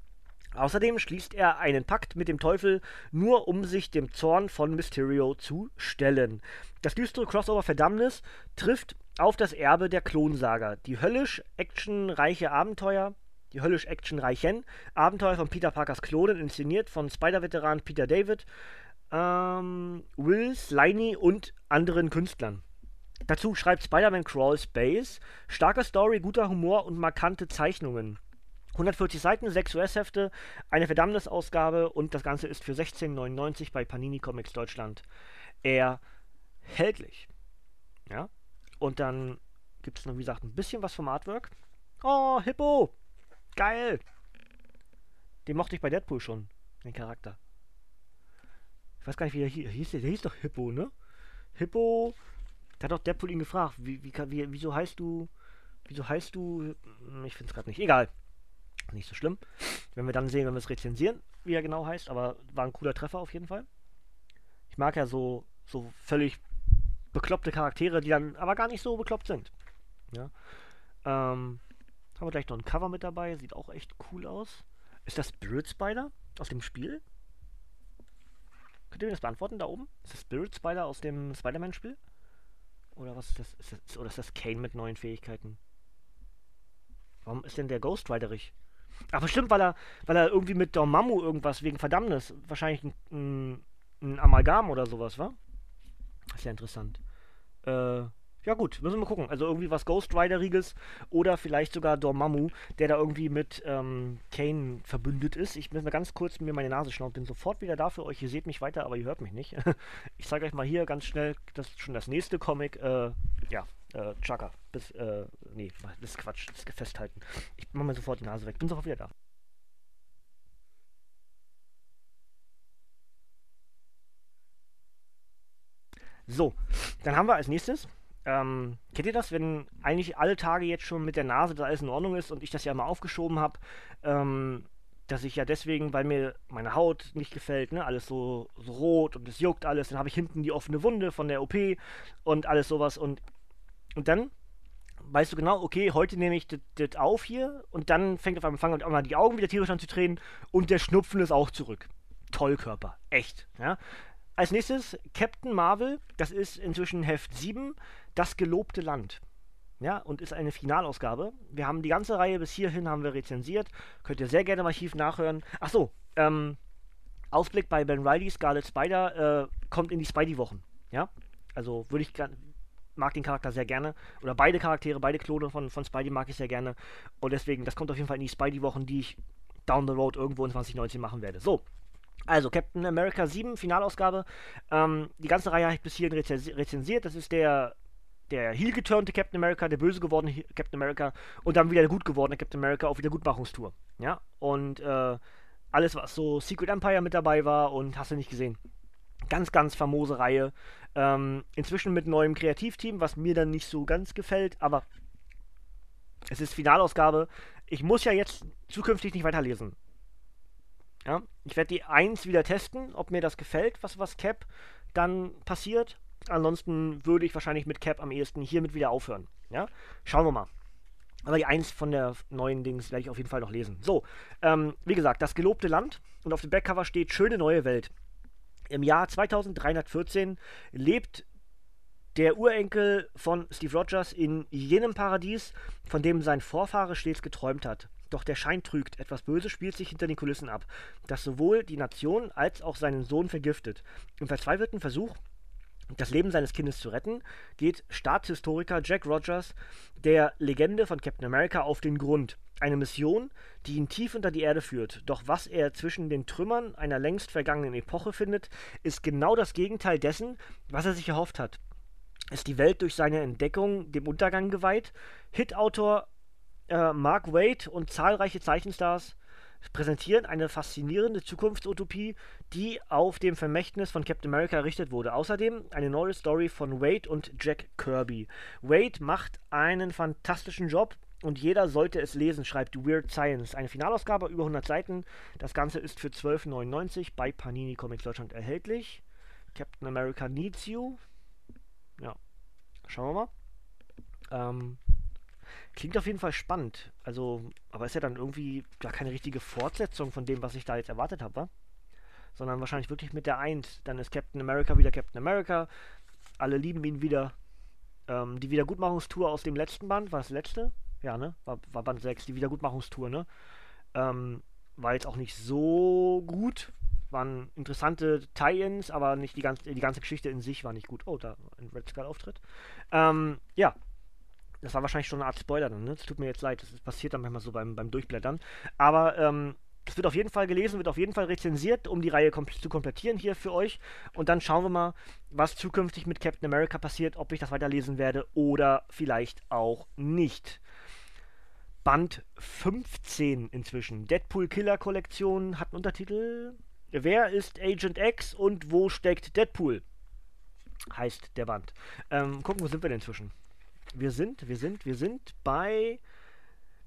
Außerdem schließt er einen Pakt mit dem Teufel, nur um sich dem Zorn von Mysterio zu stellen. Das düstere Crossover Verdammnis trifft auf das Erbe der Klonsaga. Die höllisch actionreiche Abenteuer die höllisch actionreichen Abenteuer von Peter Parkers Klonen, inszeniert von Spider-Veteran Peter David, ähm, Will Sliney und anderen Künstlern. Dazu schreibt Spider-Man Crawl Space, starke Story, guter Humor und markante Zeichnungen. 140 Seiten, 6 US-Hefte, eine Verdammnisausgabe und das Ganze ist für 16,99 bei Panini Comics Deutschland erhältlich. Ja, und dann gibt es noch, wie gesagt, ein bisschen was vom Artwork. Oh, Hippo! Geil! Den mochte ich bei Deadpool schon, den Charakter. Ich weiß gar nicht, wie der hieß. Der hieß doch Hippo, ne? Hippo. Da hat doch Deadpool ihn gefragt, wie, wie, wie, wieso heißt du. Wieso heißt du. Ich finde es gerade nicht. Egal. Nicht so schlimm. Wenn wir dann sehen, wenn wir es rezensieren, wie er genau heißt. Aber war ein cooler Treffer auf jeden Fall. Ich mag ja so, so völlig bekloppte Charaktere, die dann aber gar nicht so bekloppt sind. Ja. Ähm, haben wir gleich noch ein Cover mit dabei. Sieht auch echt cool aus. Ist das Spirit Spider aus dem Spiel? Könnt ihr mir das beantworten da oben? Ist das Spirit Spider aus dem Spider-Man-Spiel? Oder was ist das? ist das? Oder ist das Kane mit neuen Fähigkeiten? Warum ist denn der Ghost Riderig? Ach, bestimmt, weil er, weil er irgendwie mit Dormammu irgendwas wegen Verdammnis. Wahrscheinlich ein, ein, Amalgam oder sowas, wa? Das ist ja interessant. Äh, ja gut, müssen wir gucken. Also irgendwie was Ghost Rider-Riges oder vielleicht sogar Dormammu, der da irgendwie mit ähm, Kane verbündet ist. Ich muss mal ganz kurz mir meine Nase schnauen, bin sofort wieder da für euch. Ihr seht mich weiter, aber ihr hört mich nicht. ich zeige euch mal hier ganz schnell, das schon das nächste Comic. Äh, ja, äh, Chaka. Bis, äh, nee, das ist Quatsch, das ist festhalten. Ich mach mal sofort die Nase weg, bin sofort wieder da. So, dann haben wir als nächstes ähm, kennt ihr das, wenn eigentlich alle Tage jetzt schon mit der Nase da alles in Ordnung ist und ich das ja mal aufgeschoben habe, ähm, dass ich ja deswegen, weil mir meine Haut nicht gefällt, ne, alles so, so rot und es juckt alles, dann habe ich hinten die offene Wunde von der OP und alles sowas und, und dann weißt du genau, okay, heute nehme ich das auf hier und dann fängt auf einmal, fangen auch mal die Augen wieder tierisch an zu tränen und der Schnupfen ist auch zurück. Toll, Körper. Echt. Ja? Als nächstes Captain Marvel, das ist inzwischen Heft 7, das gelobte Land. Ja, und ist eine Finalausgabe. Wir haben die ganze Reihe bis hierhin haben wir rezensiert. Könnt ihr sehr gerne im Archiv nachhören. Achso, ähm, Ausblick bei Ben Riley, Scarlet Spider, äh, kommt in die Spidey-Wochen. Ja, also würde ich mag den Charakter sehr gerne. Oder beide Charaktere, beide Klone von, von Spidey mag ich sehr gerne. Und deswegen, das kommt auf jeden Fall in die Spidey-Wochen, die ich down the road irgendwo in 2019 machen werde. So, also, Captain America 7, Finalausgabe. Ähm, die ganze Reihe habe ich bis hierhin rezensiert. Das ist der, der heel geturnte Captain America, der böse gewordene Captain America und dann wieder der gut gewordene Captain America auf Wiedergutmachungstour. Ja, und äh, alles, was so Secret Empire mit dabei war und hast du nicht gesehen. Ganz, ganz famose Reihe. Ähm, inzwischen mit neuem Kreativteam, was mir dann nicht so ganz gefällt, aber es ist Finalausgabe. Ich muss ja jetzt zukünftig nicht weiterlesen. Ja, ich werde die 1 wieder testen, ob mir das gefällt, was, was Cap dann passiert. Ansonsten würde ich wahrscheinlich mit Cap am ehesten hiermit wieder aufhören. Ja, schauen wir mal. Aber die 1 von der neuen Dings werde ich auf jeden Fall noch lesen. So, ähm, wie gesagt, das gelobte Land und auf dem Backcover steht schöne neue Welt. Im Jahr 2314 lebt der Urenkel von Steve Rogers in jenem Paradies, von dem sein Vorfahre stets geträumt hat. Doch der Schein trügt, etwas Böses spielt sich hinter den Kulissen ab, das sowohl die Nation als auch seinen Sohn vergiftet. Im verzweifelten Versuch, das Leben seines Kindes zu retten, geht Staatshistoriker Jack Rogers der Legende von Captain America auf den Grund. Eine Mission, die ihn tief unter die Erde führt. Doch was er zwischen den Trümmern einer längst vergangenen Epoche findet, ist genau das Gegenteil dessen, was er sich erhofft hat. Ist die Welt durch seine Entdeckung dem Untergang geweiht? Hitautor äh, Mark Waid und zahlreiche Zeichenstars präsentieren eine faszinierende Zukunftsutopie, die auf dem Vermächtnis von Captain America errichtet wurde. Außerdem eine neue Story von Wade und Jack Kirby. Wade macht einen fantastischen Job und jeder sollte es lesen, schreibt Weird Science. Eine Finalausgabe, über 100 Seiten. Das Ganze ist für 12,99 bei Panini Comics Deutschland erhältlich. Captain America Needs You. Ja, schauen wir mal. Ähm, klingt auf jeden Fall spannend. Also, aber ist ja dann irgendwie gar keine richtige Fortsetzung von dem, was ich da jetzt erwartet habe, sondern wahrscheinlich wirklich mit der 1. Dann ist Captain America wieder Captain America. Alle lieben ihn wieder. Ähm, die Wiedergutmachungstour aus dem letzten Band, war das letzte? Ja, ne? War, war Band 6, die Wiedergutmachungstour, ne? Ähm, war jetzt auch nicht so gut. Waren interessante Tie-Ins, aber nicht die ganze, die ganze Geschichte in sich war nicht gut. Oh, da ein Red Skull-Auftritt. Ähm, ja. Das war wahrscheinlich schon eine Art Spoiler dann, ne? Das tut mir jetzt leid. Das passiert dann manchmal so beim, beim Durchblättern. Aber, ähm, es wird auf jeden Fall gelesen, wird auf jeden Fall rezensiert, um die Reihe kom zu komplettieren hier für euch. Und dann schauen wir mal, was zukünftig mit Captain America passiert, ob ich das weiterlesen werde oder vielleicht auch nicht. Band 15 inzwischen. Deadpool Killer Kollektion hat einen Untertitel. Wer ist Agent X und wo steckt Deadpool? Heißt der Band. Ähm, gucken, wo sind wir denn inzwischen? Wir sind, wir sind, wir sind bei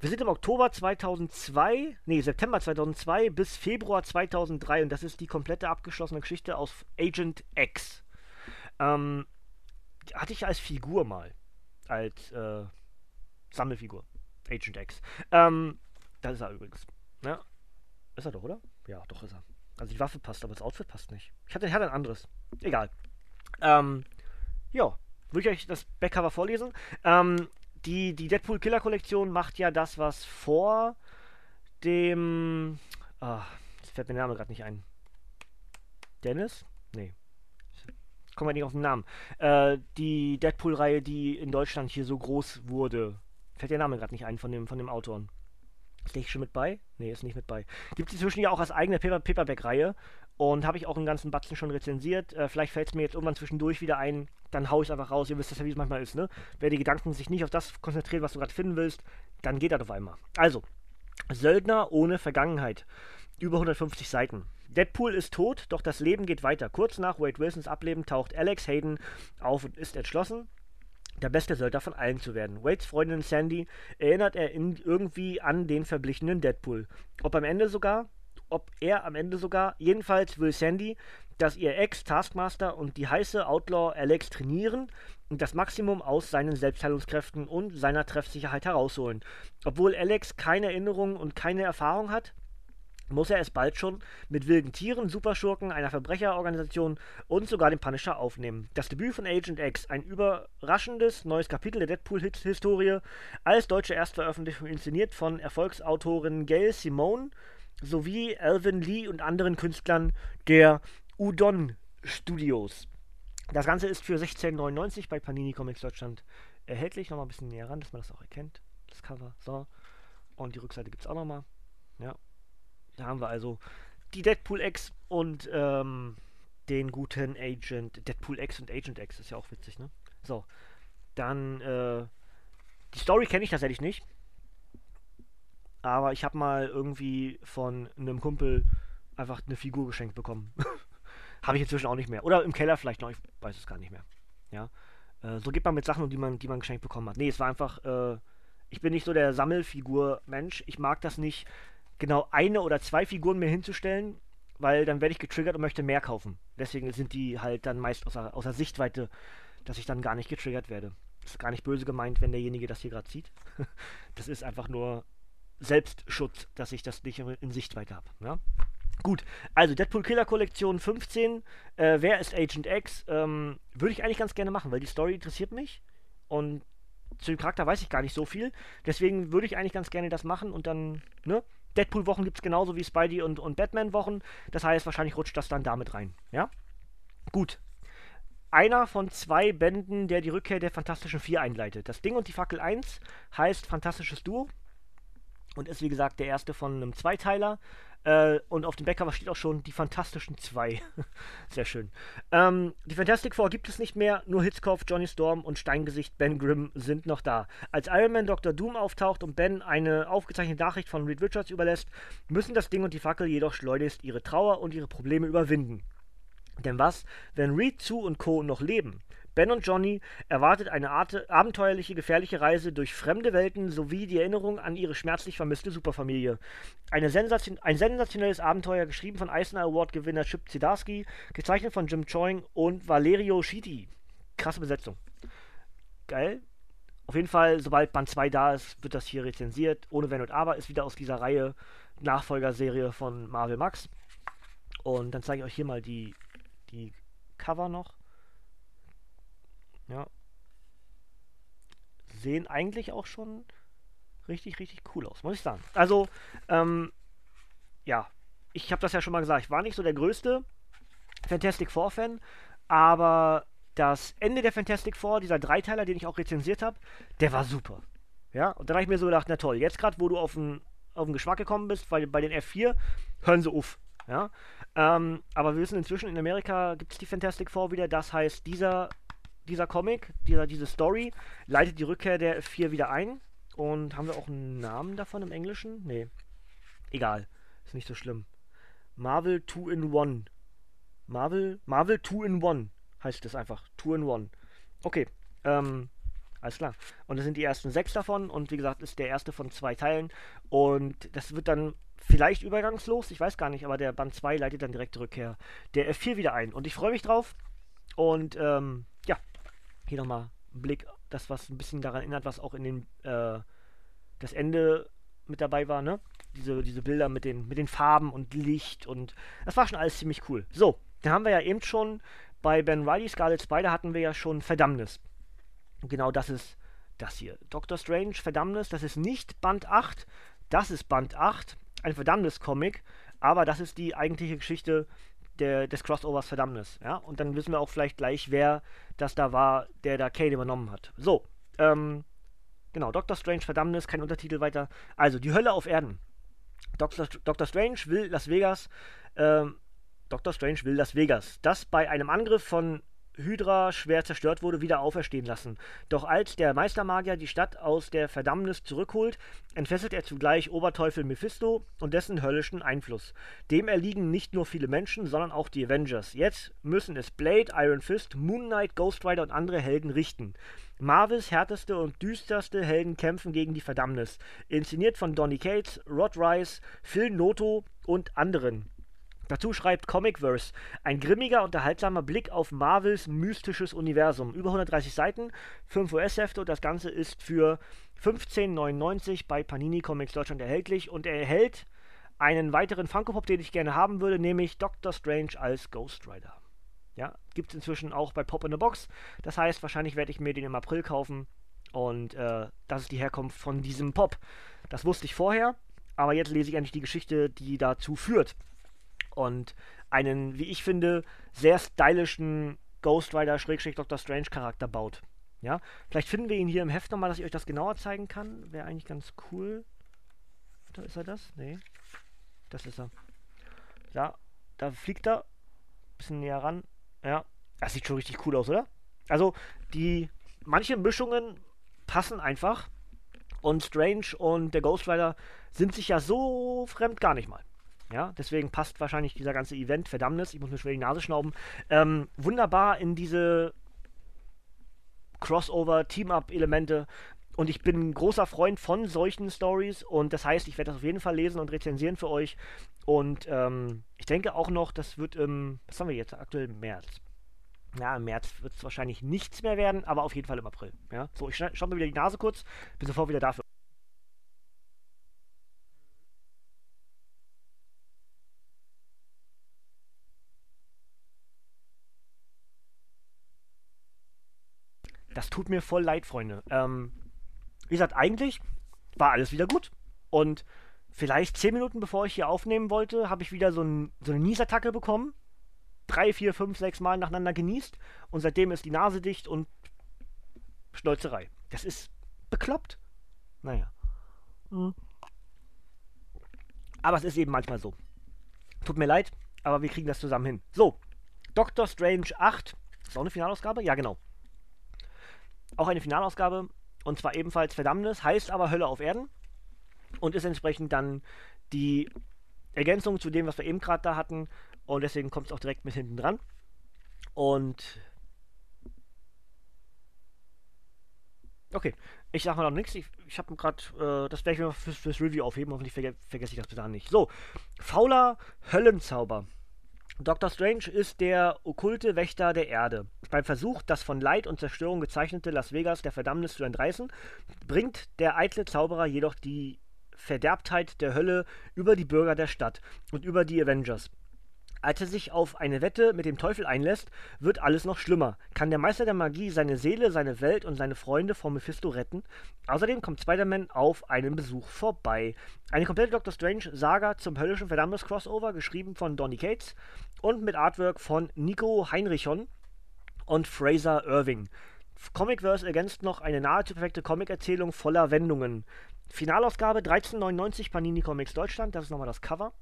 wir sind im Oktober 2002, nee, September 2002 bis Februar 2003 und das ist die komplette abgeschlossene Geschichte aus Agent X. Ähm, hatte ich als Figur mal. Als äh, Sammelfigur. Agent X. Ähm, das ist er übrigens. Ja. Ist er doch, oder? Ja, doch ist er. Also die Waffe passt, aber das Outfit passt nicht. Ich hatte, hatte ein anderes. Egal. Ähm, ja, würde ich euch das Backcover vorlesen. Ähm, die, die Deadpool Killer Kollektion macht ja das, was vor dem. Ah, jetzt fällt mir der Name gerade nicht ein. Dennis? Nee. Kommen wir nicht auf den Namen. Äh, die Deadpool-Reihe, die in Deutschland hier so groß wurde. Fällt der Name gerade nicht ein von dem, von dem Autoren. Ist der schon mit bei? Nee, ist nicht mit bei. Gibt es inzwischen ja auch als eigene Paper Paperback-Reihe. Und habe ich auch einen ganzen Batzen schon rezensiert. Äh, vielleicht fällt es mir jetzt irgendwann zwischendurch wieder ein, dann haue ich einfach raus. Ihr wisst ja, wie es manchmal ist, ne? Wer die Gedanken sich nicht auf das konzentriert, was du gerade finden willst, dann geht das auf einmal. Also, Söldner ohne Vergangenheit. Über 150 Seiten. Deadpool ist tot, doch das Leben geht weiter. Kurz nach Wade Wilsons Ableben taucht Alex Hayden auf und ist entschlossen, der beste Söldner von allen zu werden. Wades Freundin Sandy erinnert er irgendwie an den verblichenen Deadpool. Ob am Ende sogar ob er am Ende sogar, jedenfalls will Sandy, dass ihr Ex-Taskmaster und die heiße Outlaw Alex trainieren und das Maximum aus seinen Selbstheilungskräften und seiner Treffsicherheit herausholen. Obwohl Alex keine Erinnerungen und keine Erfahrung hat, muss er es bald schon mit wilden Tieren, Superschurken, einer Verbrecherorganisation und sogar dem Punisher aufnehmen. Das Debüt von Agent X, ein überraschendes neues Kapitel der Deadpool-Historie, als deutsche Erstveröffentlichung inszeniert von Erfolgsautorin Gail Simone sowie Alvin Lee und anderen Künstlern der Udon Studios. Das Ganze ist für 16,99 bei Panini Comics Deutschland erhältlich. Nochmal ein bisschen näher ran, dass man das auch erkennt. Das Cover. So. Und die Rückseite gibt es auch nochmal. Ja. Da haben wir also die Deadpool X und ähm, den guten Agent. Deadpool X und Agent X ist ja auch witzig, ne? So. Dann, äh, die Story kenne ich tatsächlich nicht. Aber ich habe mal irgendwie von einem Kumpel einfach eine Figur geschenkt bekommen. habe ich inzwischen auch nicht mehr. Oder im Keller vielleicht noch, ich weiß es gar nicht mehr. Ja. Äh, so geht man mit Sachen die man, die man geschenkt bekommen hat. Nee, es war einfach, äh, ich bin nicht so der Sammelfigur-Mensch. Ich mag das nicht, genau eine oder zwei Figuren mir hinzustellen, weil dann werde ich getriggert und möchte mehr kaufen. Deswegen sind die halt dann meist außer, außer Sichtweite, dass ich dann gar nicht getriggert werde. Das ist gar nicht böse gemeint, wenn derjenige das hier gerade sieht. das ist einfach nur Selbstschutz, dass ich das nicht in Sichtweite habe. Ja? Gut, also Deadpool Killer Kollektion 15. Äh, wer ist Agent X? Ähm, Würde ich eigentlich ganz gerne machen, weil die Story interessiert mich. Und zu dem Charakter weiß ich gar nicht so viel. Deswegen würde ich eigentlich ganz gerne das machen und dann, ne? Deadpool-Wochen gibt es genauso wie Spidey und, und Batman-Wochen. Das heißt, wahrscheinlich rutscht das dann damit rein. Ja? Gut. Einer von zwei Bänden, der die Rückkehr der Fantastischen Vier einleitet. Das Ding und die Fackel 1 heißt Fantastisches Duo und ist wie gesagt der erste von einem Zweiteiler. Äh, und auf dem Backcover steht auch schon die Fantastischen Zwei. Sehr schön. Ähm, die Fantastic Four gibt es nicht mehr, nur Hitzkopf, Johnny Storm und Steingesicht Ben Grimm sind noch da. Als Iron Man Dr. Doom auftaucht und Ben eine aufgezeichnete Nachricht von Reed Richards überlässt, müssen das Ding und die Fackel jedoch schleunigst ihre Trauer und ihre Probleme überwinden. Denn was, wenn Reed, Sue und Co. noch leben? Ben und Johnny erwartet eine Art abenteuerliche, gefährliche Reise durch fremde Welten sowie die Erinnerung an ihre schmerzlich vermisste Superfamilie. Sensation, ein sensationelles Abenteuer, geschrieben von Eisner Award-Gewinner Chip Zdarsky, gezeichnet von Jim Choing und Valerio Schiti. Krasse Besetzung. Geil. Auf jeden Fall, sobald Band 2 da ist, wird das hier rezensiert. Ohne Wenn und Aber ist wieder aus dieser Reihe Nachfolgerserie von Marvel Max. Und dann zeige ich euch hier mal die, die Cover noch. Ja. Sehen eigentlich auch schon richtig, richtig cool aus, muss ich sagen. Also, ähm, ja, ich habe das ja schon mal gesagt, ich war nicht so der größte Fantastic Four-Fan, aber das Ende der Fantastic Four, dieser Dreiteiler, den ich auch rezensiert habe, der war super. Ja, und dann habe ich mir so gedacht, na toll, jetzt gerade, wo du auf den, auf den Geschmack gekommen bist, weil bei den F4, hören sie auf. Ja, ähm, aber wir wissen inzwischen, in Amerika gibt es die Fantastic Four wieder, das heißt, dieser dieser Comic, dieser, diese Story, leitet die Rückkehr der F4 wieder ein. Und haben wir auch einen Namen davon im Englischen? Nee. Egal. Ist nicht so schlimm. Marvel 2 in 1. Marvel, Marvel 2 in 1 heißt es einfach. 2 in 1. Okay. Ähm, alles klar. Und das sind die ersten sechs davon. Und wie gesagt, ist der erste von zwei Teilen. Und das wird dann vielleicht übergangslos. Ich weiß gar nicht. Aber der Band 2 leitet dann direkt die Rückkehr der F4 wieder ein. Und ich freue mich drauf. Und ähm, hier nochmal ein Blick, das was ein bisschen daran erinnert, was auch in den äh, das Ende mit dabei war, ne? Diese, diese Bilder mit den, mit den Farben und Licht und das war schon alles ziemlich cool. So, da haben wir ja eben schon bei Ben Riley Scarlet Spider hatten wir ja schon Verdammnis. Genau das ist das hier. Doctor Strange Verdammnis, das ist nicht Band 8, das ist Band 8, ein Verdammnis-Comic, aber das ist die eigentliche Geschichte der, des Crossovers Verdammnis. Ja? Und dann wissen wir auch vielleicht gleich, wer das da war, der da Kane übernommen hat. So, ähm, genau, Doctor Strange Verdammnis, kein Untertitel weiter. Also, die Hölle auf Erden. Doctor, Doctor Strange will Las Vegas, ähm, Doctor Strange will Las Vegas, das bei einem Angriff von Hydra schwer zerstört wurde, wieder auferstehen lassen. Doch als der Meistermagier die Stadt aus der Verdammnis zurückholt, entfesselt er zugleich Oberteufel Mephisto und dessen höllischen Einfluss. Dem erliegen nicht nur viele Menschen, sondern auch die Avengers. Jetzt müssen es Blade, Iron Fist, Moon Knight, Ghost Rider und andere Helden richten. Marvels härteste und düsterste Helden kämpfen gegen die Verdammnis. Inszeniert von Donny Cates, Rod Rice, Phil Noto und anderen. Dazu schreibt Comicverse, ein grimmiger, unterhaltsamer Blick auf Marvels mystisches Universum. Über 130 Seiten, 5 US-Hefte und das Ganze ist für 15,99 bei Panini Comics Deutschland erhältlich und er erhält einen weiteren Funko Pop, den ich gerne haben würde, nämlich Doctor Strange als Ghost Rider. Ja, gibt es inzwischen auch bei Pop in the Box. Das heißt, wahrscheinlich werde ich mir den im April kaufen und äh, das ist die Herkunft von diesem Pop. Das wusste ich vorher, aber jetzt lese ich eigentlich die Geschichte, die dazu führt und einen, wie ich finde, sehr stylischen Ghost Rider Dr. Strange Charakter baut. Ja, vielleicht finden wir ihn hier im Heft nochmal, dass ich euch das genauer zeigen kann. Wäre eigentlich ganz cool. Da ist er das? Nee. Das ist er. Ja, da fliegt er. Bisschen näher ran. Ja. Das sieht schon richtig cool aus, oder? Also, die manche Mischungen passen einfach. Und Strange und der Ghost Rider sind sich ja so fremd gar nicht mal. Ja, deswegen passt wahrscheinlich dieser ganze Event, Verdammnis, ich muss mir schwer die Nase schnauben, ähm, wunderbar in diese Crossover, Team-Up-Elemente. Und ich bin ein großer Freund von solchen Stories und das heißt, ich werde das auf jeden Fall lesen und rezensieren für euch. Und ähm, ich denke auch noch, das wird im, was haben wir jetzt, aktuell März. Ja, im März wird es wahrscheinlich nichts mehr werden, aber auf jeden Fall im April. Ja, so, ich schaue mir wieder die Nase kurz, bin sofort wieder dafür. Das tut mir voll leid, Freunde. Ähm, wie gesagt, eigentlich war alles wieder gut. Und vielleicht zehn Minuten bevor ich hier aufnehmen wollte, habe ich wieder so, ein, so eine Niesattacke bekommen. Drei, vier, fünf, sechs Mal nacheinander genießt. Und seitdem ist die Nase dicht und Schnolzerei. Das ist bekloppt. Naja. Mhm. Aber es ist eben manchmal so. Tut mir leid, aber wir kriegen das zusammen hin. So, Doctor Strange 8. Ist auch eine Finalausgabe? Ja, genau auch eine Finalausgabe und zwar ebenfalls Verdammnis, heißt aber Hölle auf Erden und ist entsprechend dann die Ergänzung zu dem, was wir eben gerade da hatten und deswegen kommt es auch direkt mit hinten dran. Und. Okay, ich sag mal noch nichts. Ich, ich habe gerade, äh, das werde ich mir fürs, fürs Review aufheben. Hoffentlich verge vergesse ich das bis dahin nicht. So, fauler Höllenzauber. Dr. Strange ist der okkulte Wächter der Erde. Beim Versuch, das von Leid und Zerstörung gezeichnete Las Vegas der Verdammnis zu entreißen, bringt der eitle Zauberer jedoch die Verderbtheit der Hölle über die Bürger der Stadt und über die Avengers. Als er sich auf eine Wette mit dem Teufel einlässt, wird alles noch schlimmer. Kann der Meister der Magie seine Seele, seine Welt und seine Freunde vor Mephisto retten? Außerdem kommt Spider-Man auf einen Besuch vorbei. Eine komplette Doctor Strange-Saga zum höllischen Verdammnis-Crossover, geschrieben von Donny Cates und mit Artwork von Nico Heinrichon und Fraser Irving. Comicverse ergänzt noch eine nahezu perfekte Comic-Erzählung voller Wendungen. Finalausgabe 1399 Panini Comics Deutschland, das ist nochmal das Cover.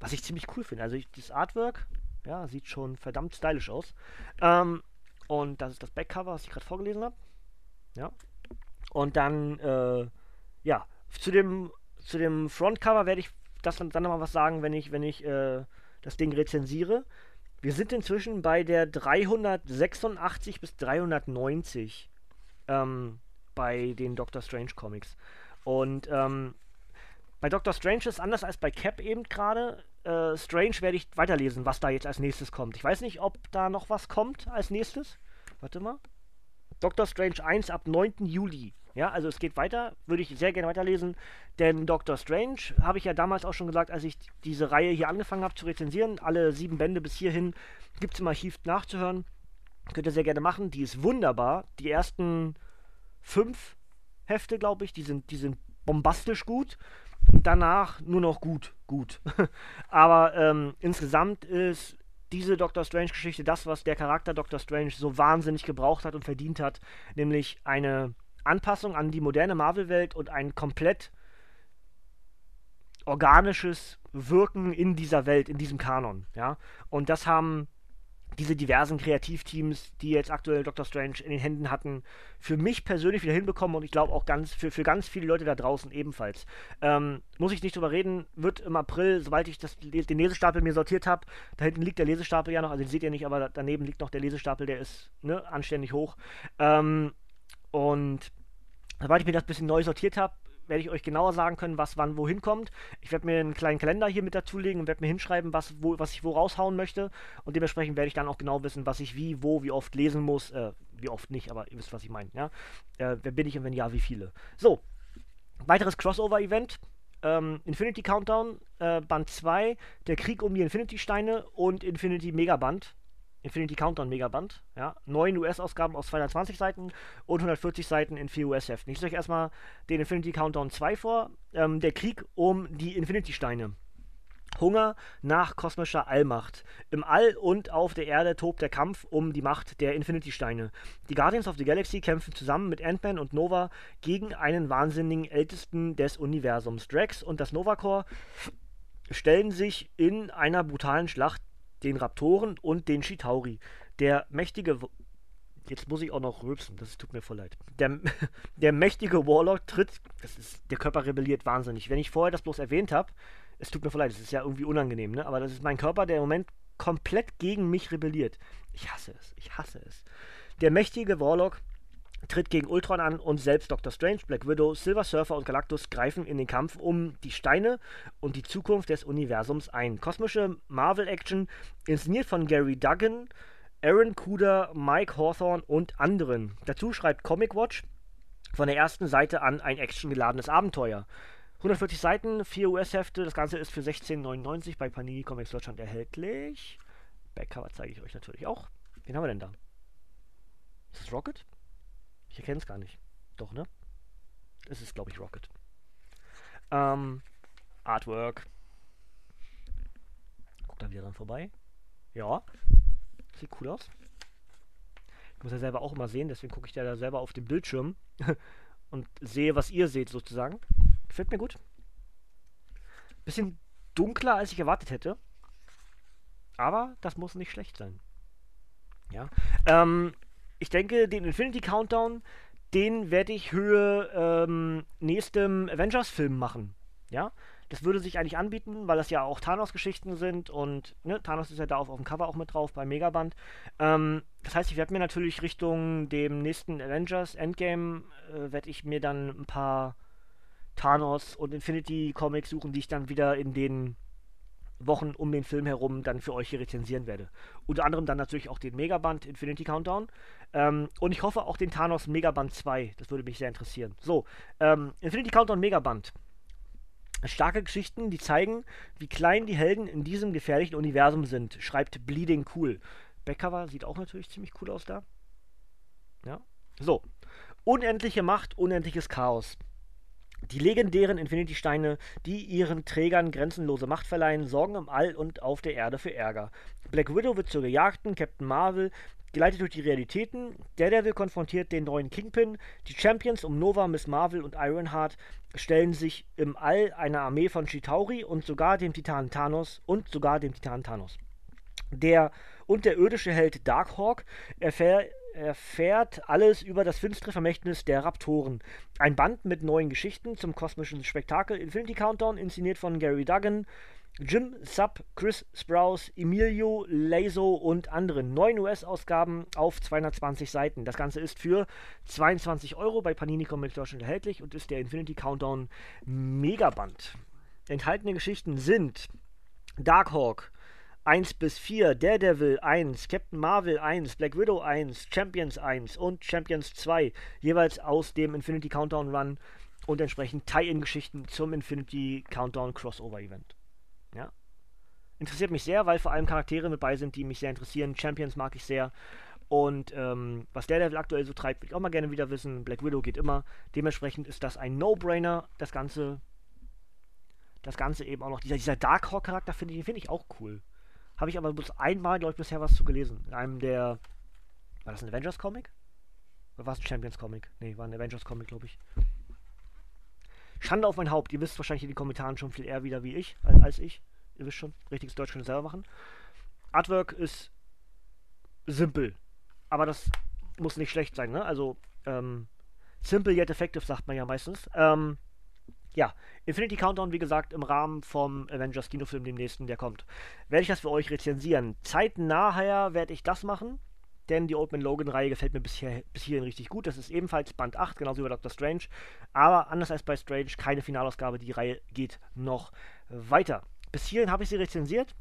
Was ich ziemlich cool finde. Also ich, das Artwork, ja, sieht schon verdammt stylisch aus. Ähm, und das ist das Backcover, was ich gerade vorgelesen habe. Ja. Und dann, äh, ja, zu dem, zu dem Frontcover werde ich das dann, dann nochmal was sagen, wenn ich, wenn ich äh, das Ding rezensiere. Wir sind inzwischen bei der 386 bis 390 ähm, bei den Doctor Strange Comics. Und ähm, bei Doctor Strange ist anders als bei Cap eben gerade. Äh, Strange werde ich weiterlesen, was da jetzt als nächstes kommt. Ich weiß nicht, ob da noch was kommt als nächstes. Warte mal. Doctor Strange 1 ab 9. Juli. Ja, also es geht weiter, würde ich sehr gerne weiterlesen, denn Doctor Strange habe ich ja damals auch schon gesagt, als ich diese Reihe hier angefangen habe zu rezensieren, alle sieben Bände bis hierhin gibt es im Archiv nachzuhören. Könnt ihr sehr gerne machen, die ist wunderbar. Die ersten fünf Hefte, glaube ich, die sind, die sind bombastisch gut danach nur noch gut, gut. Aber ähm, insgesamt ist diese Doctor Strange-Geschichte das, was der Charakter Doctor Strange so wahnsinnig gebraucht hat und verdient hat, nämlich eine Anpassung an die moderne Marvel-Welt und ein komplett organisches Wirken in dieser Welt, in diesem Kanon, ja. Und das haben diese diversen Kreativteams, die jetzt aktuell Doctor Strange in den Händen hatten, für mich persönlich wieder hinbekommen und ich glaube auch ganz für, für ganz viele Leute da draußen ebenfalls. Ähm, muss ich nicht drüber reden, wird im April, sobald ich das, den Lesestapel mir sortiert habe, da hinten liegt der Lesestapel ja noch, also den seht ihr nicht, aber daneben liegt noch der Lesestapel, der ist ne, anständig hoch. Ähm, und sobald ich mir das bisschen neu sortiert habe, werde ich euch genauer sagen können, was wann wohin kommt. Ich werde mir einen kleinen Kalender hier mit dazulegen und werde mir hinschreiben, was, wo, was ich wo raushauen möchte. Und dementsprechend werde ich dann auch genau wissen, was ich wie, wo, wie oft lesen muss. Äh, wie oft nicht, aber ihr wisst, was ich meine. Ja? Äh, wer bin ich und wenn ja, wie viele? So, weiteres Crossover-Event. Ähm, Infinity Countdown, äh, Band 2, der Krieg um die Infinity-Steine und Infinity Megaband. Infinity Countdown Megaband. Ja, neun US-Ausgaben aus 220 Seiten und 140 Seiten in vier US-Heften. Ich stelle euch erstmal den Infinity Countdown 2 vor. Ähm, der Krieg um die Infinity-Steine. Hunger nach kosmischer Allmacht. Im All und auf der Erde tobt der Kampf um die Macht der Infinity-Steine. Die Guardians of the Galaxy kämpfen zusammen mit Ant-Man und Nova gegen einen wahnsinnigen Ältesten des Universums. Drax und das Nova Corps stellen sich in einer brutalen Schlacht den Raptoren und den Chitauri. Der mächtige. Jetzt muss ich auch noch rülpsen, das tut mir voll leid. Der, der mächtige Warlock tritt. Das ist, der Körper rebelliert wahnsinnig. Wenn ich vorher das bloß erwähnt habe, es tut mir voll leid, es ist ja irgendwie unangenehm, ne? Aber das ist mein Körper, der im Moment komplett gegen mich rebelliert. Ich hasse es, ich hasse es. Der mächtige Warlock tritt gegen Ultron an und selbst Doctor Strange, Black Widow, Silver Surfer und Galactus greifen in den Kampf um die Steine und die Zukunft des Universums ein. Kosmische Marvel-Action, inszeniert von Gary Duggan, Aaron Kuder, Mike Hawthorne und anderen. Dazu schreibt Comic Watch von der ersten Seite an ein actiongeladenes Abenteuer. 140 Seiten, 4 US-Hefte, das Ganze ist für 16,99 bei Panini Comics Deutschland erhältlich. Backcover zeige ich euch natürlich auch. Wen haben wir denn da? Ist das Rocket? Ich erkenne es gar nicht. Doch, ne? Es ist, glaube ich, Rocket. Ähm, Artwork. Guck da wieder dran vorbei. Ja. Sieht cool aus. Ich muss ja selber auch immer sehen, deswegen gucke ich da selber auf den Bildschirm und sehe, was ihr seht, sozusagen. Gefällt mir gut. Bisschen dunkler, als ich erwartet hätte. Aber das muss nicht schlecht sein. Ja. Ähm, ich denke, den Infinity Countdown, den werde ich Höhe ähm, nächstem Avengers-Film machen. Ja, das würde sich eigentlich anbieten, weil das ja auch Thanos-Geschichten sind und ne, Thanos ist ja da auf, auf dem Cover auch mit drauf beim Megaband. Ähm, das heißt, ich werde mir natürlich Richtung dem nächsten Avengers Endgame, äh, werde ich mir dann ein paar Thanos und Infinity Comics suchen, die ich dann wieder in den Wochen um den Film herum dann für euch hier rezensieren werde. Unter anderem dann natürlich auch den Megaband Infinity Countdown. Ähm, und ich hoffe auch den Thanos Megaband 2. Das würde mich sehr interessieren. So, ähm, Infinity Countdown Megaband. Starke Geschichten, die zeigen, wie klein die Helden in diesem gefährlichen Universum sind, schreibt Bleeding Cool. Backcover sieht auch natürlich ziemlich cool aus da. Ja. So. Unendliche Macht, unendliches Chaos. Die legendären Infinity-Steine, die ihren Trägern grenzenlose Macht verleihen, sorgen im All und auf der Erde für Ärger. Black Widow wird zur Gejagten, Captain Marvel geleitet durch die Realitäten, Daredevil konfrontiert den neuen Kingpin, die Champions um Nova, Miss Marvel und Ironheart stellen sich im All einer Armee von Chitauri und sogar dem Titan Thanos und sogar dem Titan Thanos. Der und der irdische Held Darkhawk erfährt erfährt alles über das finstere Vermächtnis der Raptoren. Ein Band mit neuen Geschichten zum kosmischen Spektakel Infinity Countdown, inszeniert von Gary Duggan, Jim Sub, Chris Sprouse, Emilio Lazo und anderen. Neun US-Ausgaben auf 220 Seiten. Das Ganze ist für 22 Euro bei Panini Comics Deutschland erhältlich und ist der Infinity Countdown Megaband. Enthaltene Geschichten sind Darkhawk, 1 bis 4, Daredevil 1, Captain Marvel 1, Black Widow 1, Champions 1 und Champions 2, jeweils aus dem Infinity Countdown Run und entsprechend Tie-In-Geschichten zum Infinity Countdown Crossover Event. Ja. Interessiert mich sehr, weil vor allem Charaktere mit bei sind, die mich sehr interessieren. Champions mag ich sehr. Und ähm, was Daredevil aktuell so treibt, will ich auch mal gerne wieder wissen. Black Widow geht immer. Dementsprechend ist das ein No-Brainer. Das Ganze, das Ganze eben auch noch. Dieser, dieser Darkhawk-Charakter finde ich, find ich auch cool. Habe ich aber bloß einmal, glaube ich, bisher was zu gelesen. In einem der. War das ein Avengers-Comic? Oder war es ein Champions-Comic? Nee, war ein Avengers-Comic, glaube ich. Schande auf mein Haupt. Ihr wisst wahrscheinlich in den Kommentaren schon viel eher wieder wie ich, als, als ich. Ihr wisst schon, richtiges Deutsch könnt ihr selber machen. Artwork ist simpel. Aber das muss nicht schlecht sein, ne? Also, ähm, simple yet effective sagt man ja meistens. Ähm, ja, Infinity Countdown, wie gesagt, im Rahmen vom Avengers Kinofilm, dem nächsten, der kommt. Werde ich das für euch rezensieren. Zeitnah werde ich das machen, denn die Old Man Logan-Reihe gefällt mir bisher, bis hierhin richtig gut. Das ist ebenfalls Band 8, genauso wie bei Doctor Strange. Aber anders als bei Strange, keine Finalausgabe. Die Reihe geht noch weiter. Bis hierhin habe ich sie rezensiert.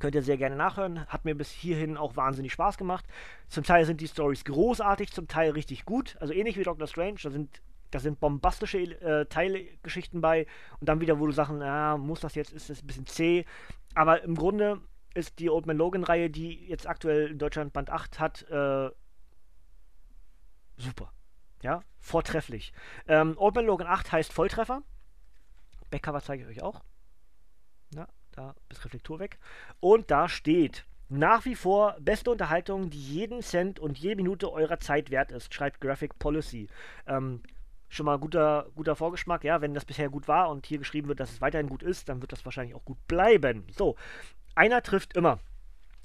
Könnt ihr sehr gerne nachhören. Hat mir bis hierhin auch wahnsinnig Spaß gemacht. Zum Teil sind die Stories großartig, zum Teil richtig gut. Also ähnlich wie Doctor Strange. Da sind da sind bombastische äh, Teilgeschichten bei und dann wieder, wo du Sachen, ah, muss das jetzt, ist das ein bisschen zäh. Aber im Grunde ist die Old Man Logan-Reihe, die jetzt aktuell in Deutschland Band 8 hat, äh, super. Ja, vortrefflich. Ähm, Old Man Logan 8 heißt Volltreffer. Backcover zeige ich euch auch. Ja, da ist Reflektor weg. Und da steht, nach wie vor beste Unterhaltung, die jeden Cent und jede Minute eurer Zeit wert ist, schreibt Graphic Policy. Ähm, schon mal guter, guter Vorgeschmack. Ja, wenn das bisher gut war und hier geschrieben wird, dass es weiterhin gut ist, dann wird das wahrscheinlich auch gut bleiben. So, einer trifft immer.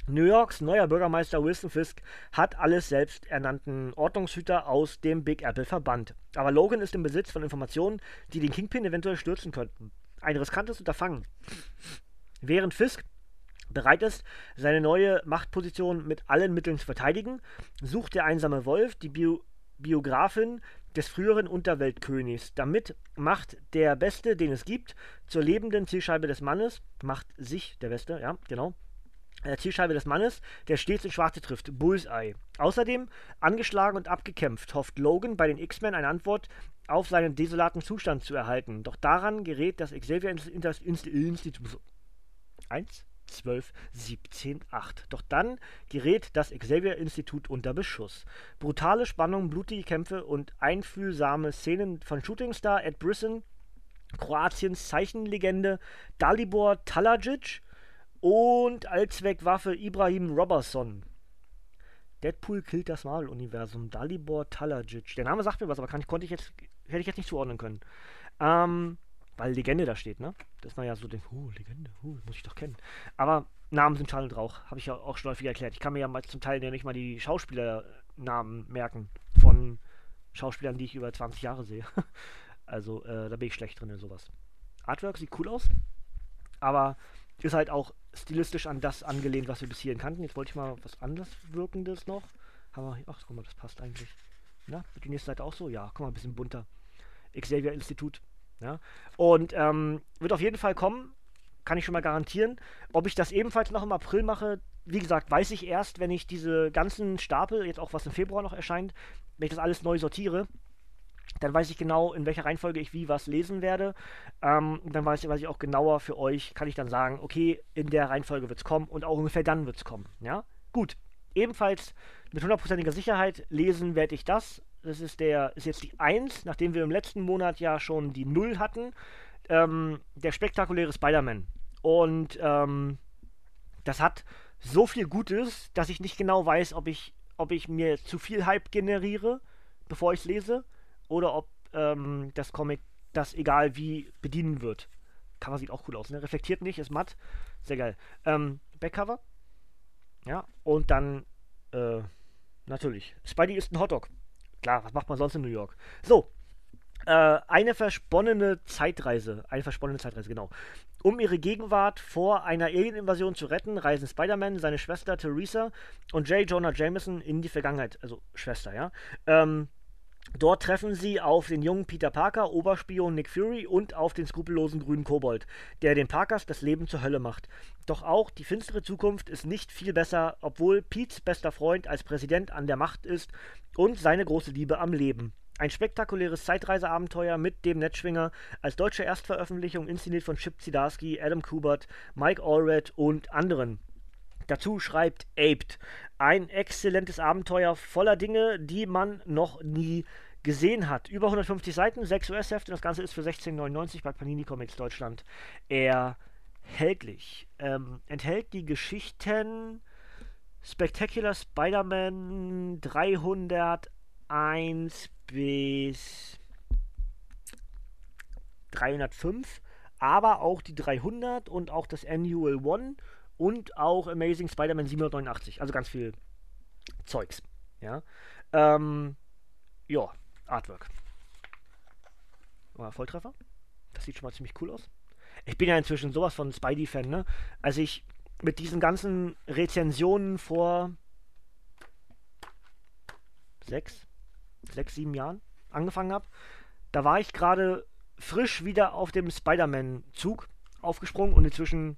New Yorks neuer Bürgermeister Wilson Fisk hat alles selbst ernannten Ordnungshüter aus dem Big Apple verbannt. Aber Logan ist im Besitz von Informationen, die den Kingpin eventuell stürzen könnten. Ein riskantes Unterfangen. Während Fisk bereit ist, seine neue Machtposition mit allen Mitteln zu verteidigen, sucht der einsame Wolf die Bio Biografin des früheren Unterweltkönigs. Damit macht der Beste, den es gibt, zur lebenden Zielscheibe des Mannes, macht sich der Beste, ja, genau, der Zielscheibe des Mannes, der stets in Schwarze trifft, Bullseye. Außerdem, angeschlagen und abgekämpft, hofft Logan bei den X-Men eine Antwort auf seinen desolaten Zustand zu erhalten. Doch daran gerät das Xavier-Institut. Eins? 12, 17, 8. Doch dann gerät das Xavier-Institut unter Beschuss. Brutale Spannung, blutige Kämpfe und einfühlsame Szenen von Shootingstar Ed Brisson, Kroatiens Zeichenlegende Dalibor Talajic und Allzweckwaffe Ibrahim Robertson. Deadpool killt das Marvel-Universum. Dalibor Talajic. Der Name sagt mir was, aber kann, konnte ich jetzt, hätte ich jetzt nicht zuordnen können. Ähm, weil Legende da steht, ne? Dass man ja so denkt, oh, Legende, oh, muss ich doch kennen. Aber Namen sind Schall und Rauch, habe ich ja auch schon häufig erklärt. Ich kann mir ja mal zum Teil ja nicht mal die Schauspielernamen merken von Schauspielern, die ich über 20 Jahre sehe. also, äh, da bin ich schlecht drin in sowas. Artwork sieht cool aus, aber ist halt auch stilistisch an das angelehnt, was wir bis hierhin kannten. Jetzt wollte ich mal was anders wirkendes noch. Haben wir, ach, guck mal, das passt eigentlich. Na, wird die nächste Seite auch so? Ja, guck mal, ein bisschen bunter. Xavier Institut. Ja. Und ähm, wird auf jeden Fall kommen, kann ich schon mal garantieren. Ob ich das ebenfalls noch im April mache, wie gesagt, weiß ich erst, wenn ich diese ganzen Stapel, jetzt auch was im Februar noch erscheint, wenn ich das alles neu sortiere, dann weiß ich genau, in welcher Reihenfolge ich wie was lesen werde. Ähm, dann weiß, weiß ich auch genauer für euch, kann ich dann sagen, okay, in der Reihenfolge wird es kommen und auch ungefähr dann wird es kommen. Ja, gut. Ebenfalls mit hundertprozentiger Sicherheit lesen werde ich das. Das ist der, ist jetzt die 1, nachdem wir im letzten Monat ja schon die 0 hatten. Ähm, der spektakuläre Spider-Man. Und ähm, das hat so viel Gutes, dass ich nicht genau weiß, ob ich, ob ich mir zu viel Hype generiere, bevor ich es lese, oder ob ähm, das Comic das egal wie bedienen wird. Cover sieht auch cool aus, ne? Reflektiert nicht, ist matt. Sehr geil. Ähm, Backcover. Ja, und dann, äh, natürlich. Spidey ist ein Hotdog. Klar, was macht man sonst in New York? So, äh, eine versponnene Zeitreise. Eine versponnene Zeitreise, genau. Um ihre Gegenwart vor einer Alien-Invasion zu retten, reisen Spider-Man, seine Schwester Theresa und J. Jonah Jameson in die Vergangenheit. Also Schwester, ja. Ähm, Dort treffen sie auf den jungen Peter Parker, Oberspion Nick Fury und auf den skrupellosen grünen Kobold, der den Parkers das Leben zur Hölle macht. Doch auch die finstere Zukunft ist nicht viel besser, obwohl Pete's bester Freund als Präsident an der Macht ist und seine große Liebe am Leben. Ein spektakuläres Zeitreiseabenteuer mit dem Netzschwinger als deutsche Erstveröffentlichung inszeniert von Chip Zdarsky, Adam Kubert, Mike Allred und anderen. Dazu schreibt Aped. Ein exzellentes Abenteuer voller Dinge, die man noch nie gesehen hat. Über 150 Seiten, 6 US-Hefte. Das Ganze ist für 16,99 bei Panini Comics Deutschland erhältlich. Ähm, enthält die Geschichten Spectacular Spider-Man 301 bis 305, aber auch die 300 und auch das Annual One und auch Amazing Spider-Man 789. Also ganz viel Zeugs. Ja. Ähm, ja, Artwork. War Volltreffer. Das sieht schon mal ziemlich cool aus. Ich bin ja inzwischen sowas von Spidey-Fan, ne? Als ich mit diesen ganzen Rezensionen vor sechs, sechs, sieben Jahren angefangen habe, da war ich gerade frisch wieder auf dem Spider-Man-Zug aufgesprungen und inzwischen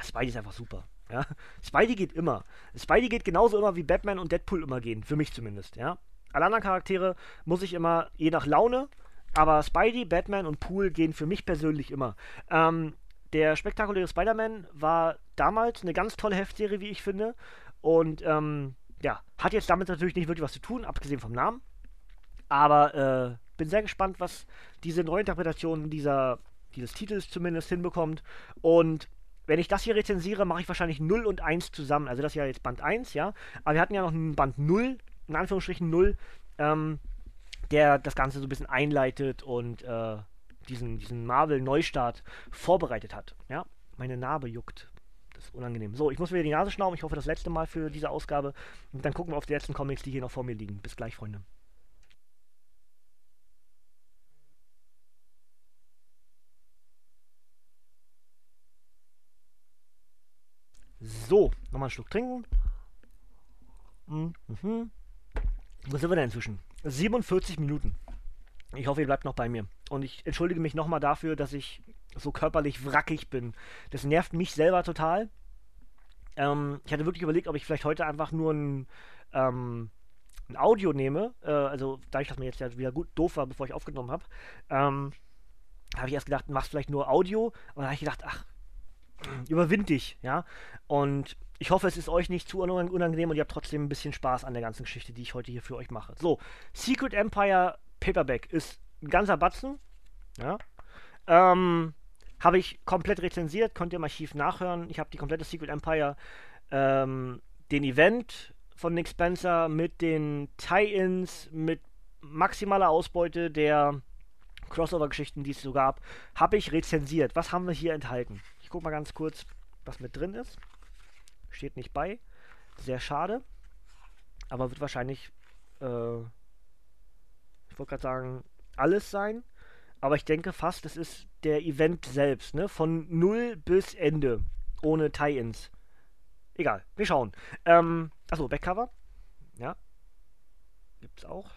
Spidey ist einfach super. Ja? Spidey geht immer. Spidey geht genauso immer wie Batman und Deadpool immer gehen, für mich zumindest. Ja? Alle anderen Charaktere muss ich immer je nach Laune, aber Spidey, Batman und Pool gehen für mich persönlich immer. Ähm, der spektakuläre Spider-Man war damals eine ganz tolle Heftserie, wie ich finde. Und ähm, ja, hat jetzt damit natürlich nicht wirklich was zu tun, abgesehen vom Namen. Aber äh, bin sehr gespannt, was diese Neuinterpretation dieser, dieses Titels zumindest hinbekommt. Und wenn ich das hier rezensiere, mache ich wahrscheinlich 0 und 1 zusammen. Also das ist ja jetzt Band 1, ja. Aber wir hatten ja noch einen Band 0, in Anführungsstrichen 0, ähm, der das Ganze so ein bisschen einleitet und äh, diesen, diesen Marvel-Neustart vorbereitet hat. Ja, meine Narbe juckt. Das ist unangenehm. So, ich muss wieder die Nase schnauben. Ich hoffe, das letzte Mal für diese Ausgabe. Und dann gucken wir auf die letzten Comics, die hier noch vor mir liegen. Bis gleich, Freunde. So, nochmal einen Schluck trinken. Mhm. Wo sind wir denn inzwischen? 47 Minuten. Ich hoffe, ihr bleibt noch bei mir. Und ich entschuldige mich nochmal dafür, dass ich so körperlich wrackig bin. Das nervt mich selber total. Ähm, ich hatte wirklich überlegt, ob ich vielleicht heute einfach nur ein, ähm, ein Audio nehme. Äh, also, dadurch, dass mir jetzt ja wieder gut doof war, bevor ich aufgenommen habe, ähm, habe ich erst gedacht, machst vielleicht nur Audio. Und dann habe ich gedacht, ach, überwind dich, ja. Und ich hoffe, es ist euch nicht zu unangenehm und ihr habt trotzdem ein bisschen Spaß an der ganzen Geschichte, die ich heute hier für euch mache. So, Secret Empire Paperback ist ein ganzer Batzen, ja. Ähm, habe ich komplett rezensiert, könnt ihr im Archiv nachhören. Ich habe die komplette Secret Empire, ähm, den Event von Nick Spencer mit den Tie-Ins, mit maximaler Ausbeute der Crossover-Geschichten, die es so gab, habe ich rezensiert. Was haben wir hier enthalten? Gucke mal ganz kurz, was mit drin ist. Steht nicht bei. Sehr schade. Aber wird wahrscheinlich, äh, ich wollte gerade sagen, alles sein. aber ich denke fast, es ist der Event selbst, ne? Von 0 bis Ende. Ohne Tie-Ins. Egal, wir schauen. Ähm, achso, Backcover. Ja. Gibt's auch.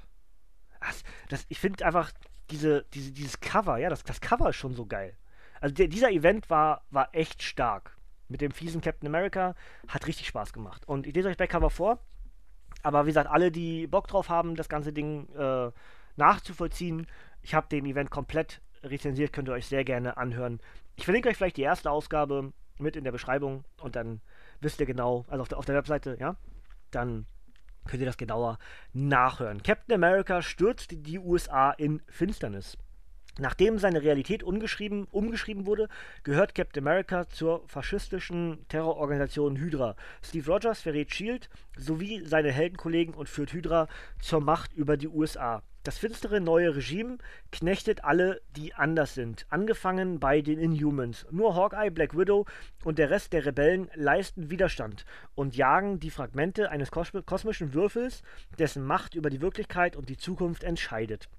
Das, das, ich finde einfach diese, diese, dieses Cover, ja, das, das Cover ist schon so geil. Also der, dieser Event war, war echt stark. Mit dem fiesen Captain America hat richtig Spaß gemacht. Und ich lese euch Backcover vor. Aber wie gesagt, alle, die Bock drauf haben, das ganze Ding äh, nachzuvollziehen, ich habe den Event komplett rezensiert, könnt ihr euch sehr gerne anhören. Ich verlinke euch vielleicht die erste Ausgabe mit in der Beschreibung und dann wisst ihr genau, also auf der, auf der Webseite, ja, dann könnt ihr das genauer nachhören. Captain America stürzt die USA in Finsternis. Nachdem seine Realität umgeschrieben wurde, gehört Captain America zur faschistischen Terrororganisation Hydra. Steve Rogers verrät Shield sowie seine Heldenkollegen und führt Hydra zur Macht über die USA. Das finstere neue Regime knechtet alle, die anders sind, angefangen bei den Inhumans. Nur Hawkeye, Black Widow und der Rest der Rebellen leisten Widerstand und jagen die Fragmente eines kosmischen Würfels, dessen Macht über die Wirklichkeit und die Zukunft entscheidet.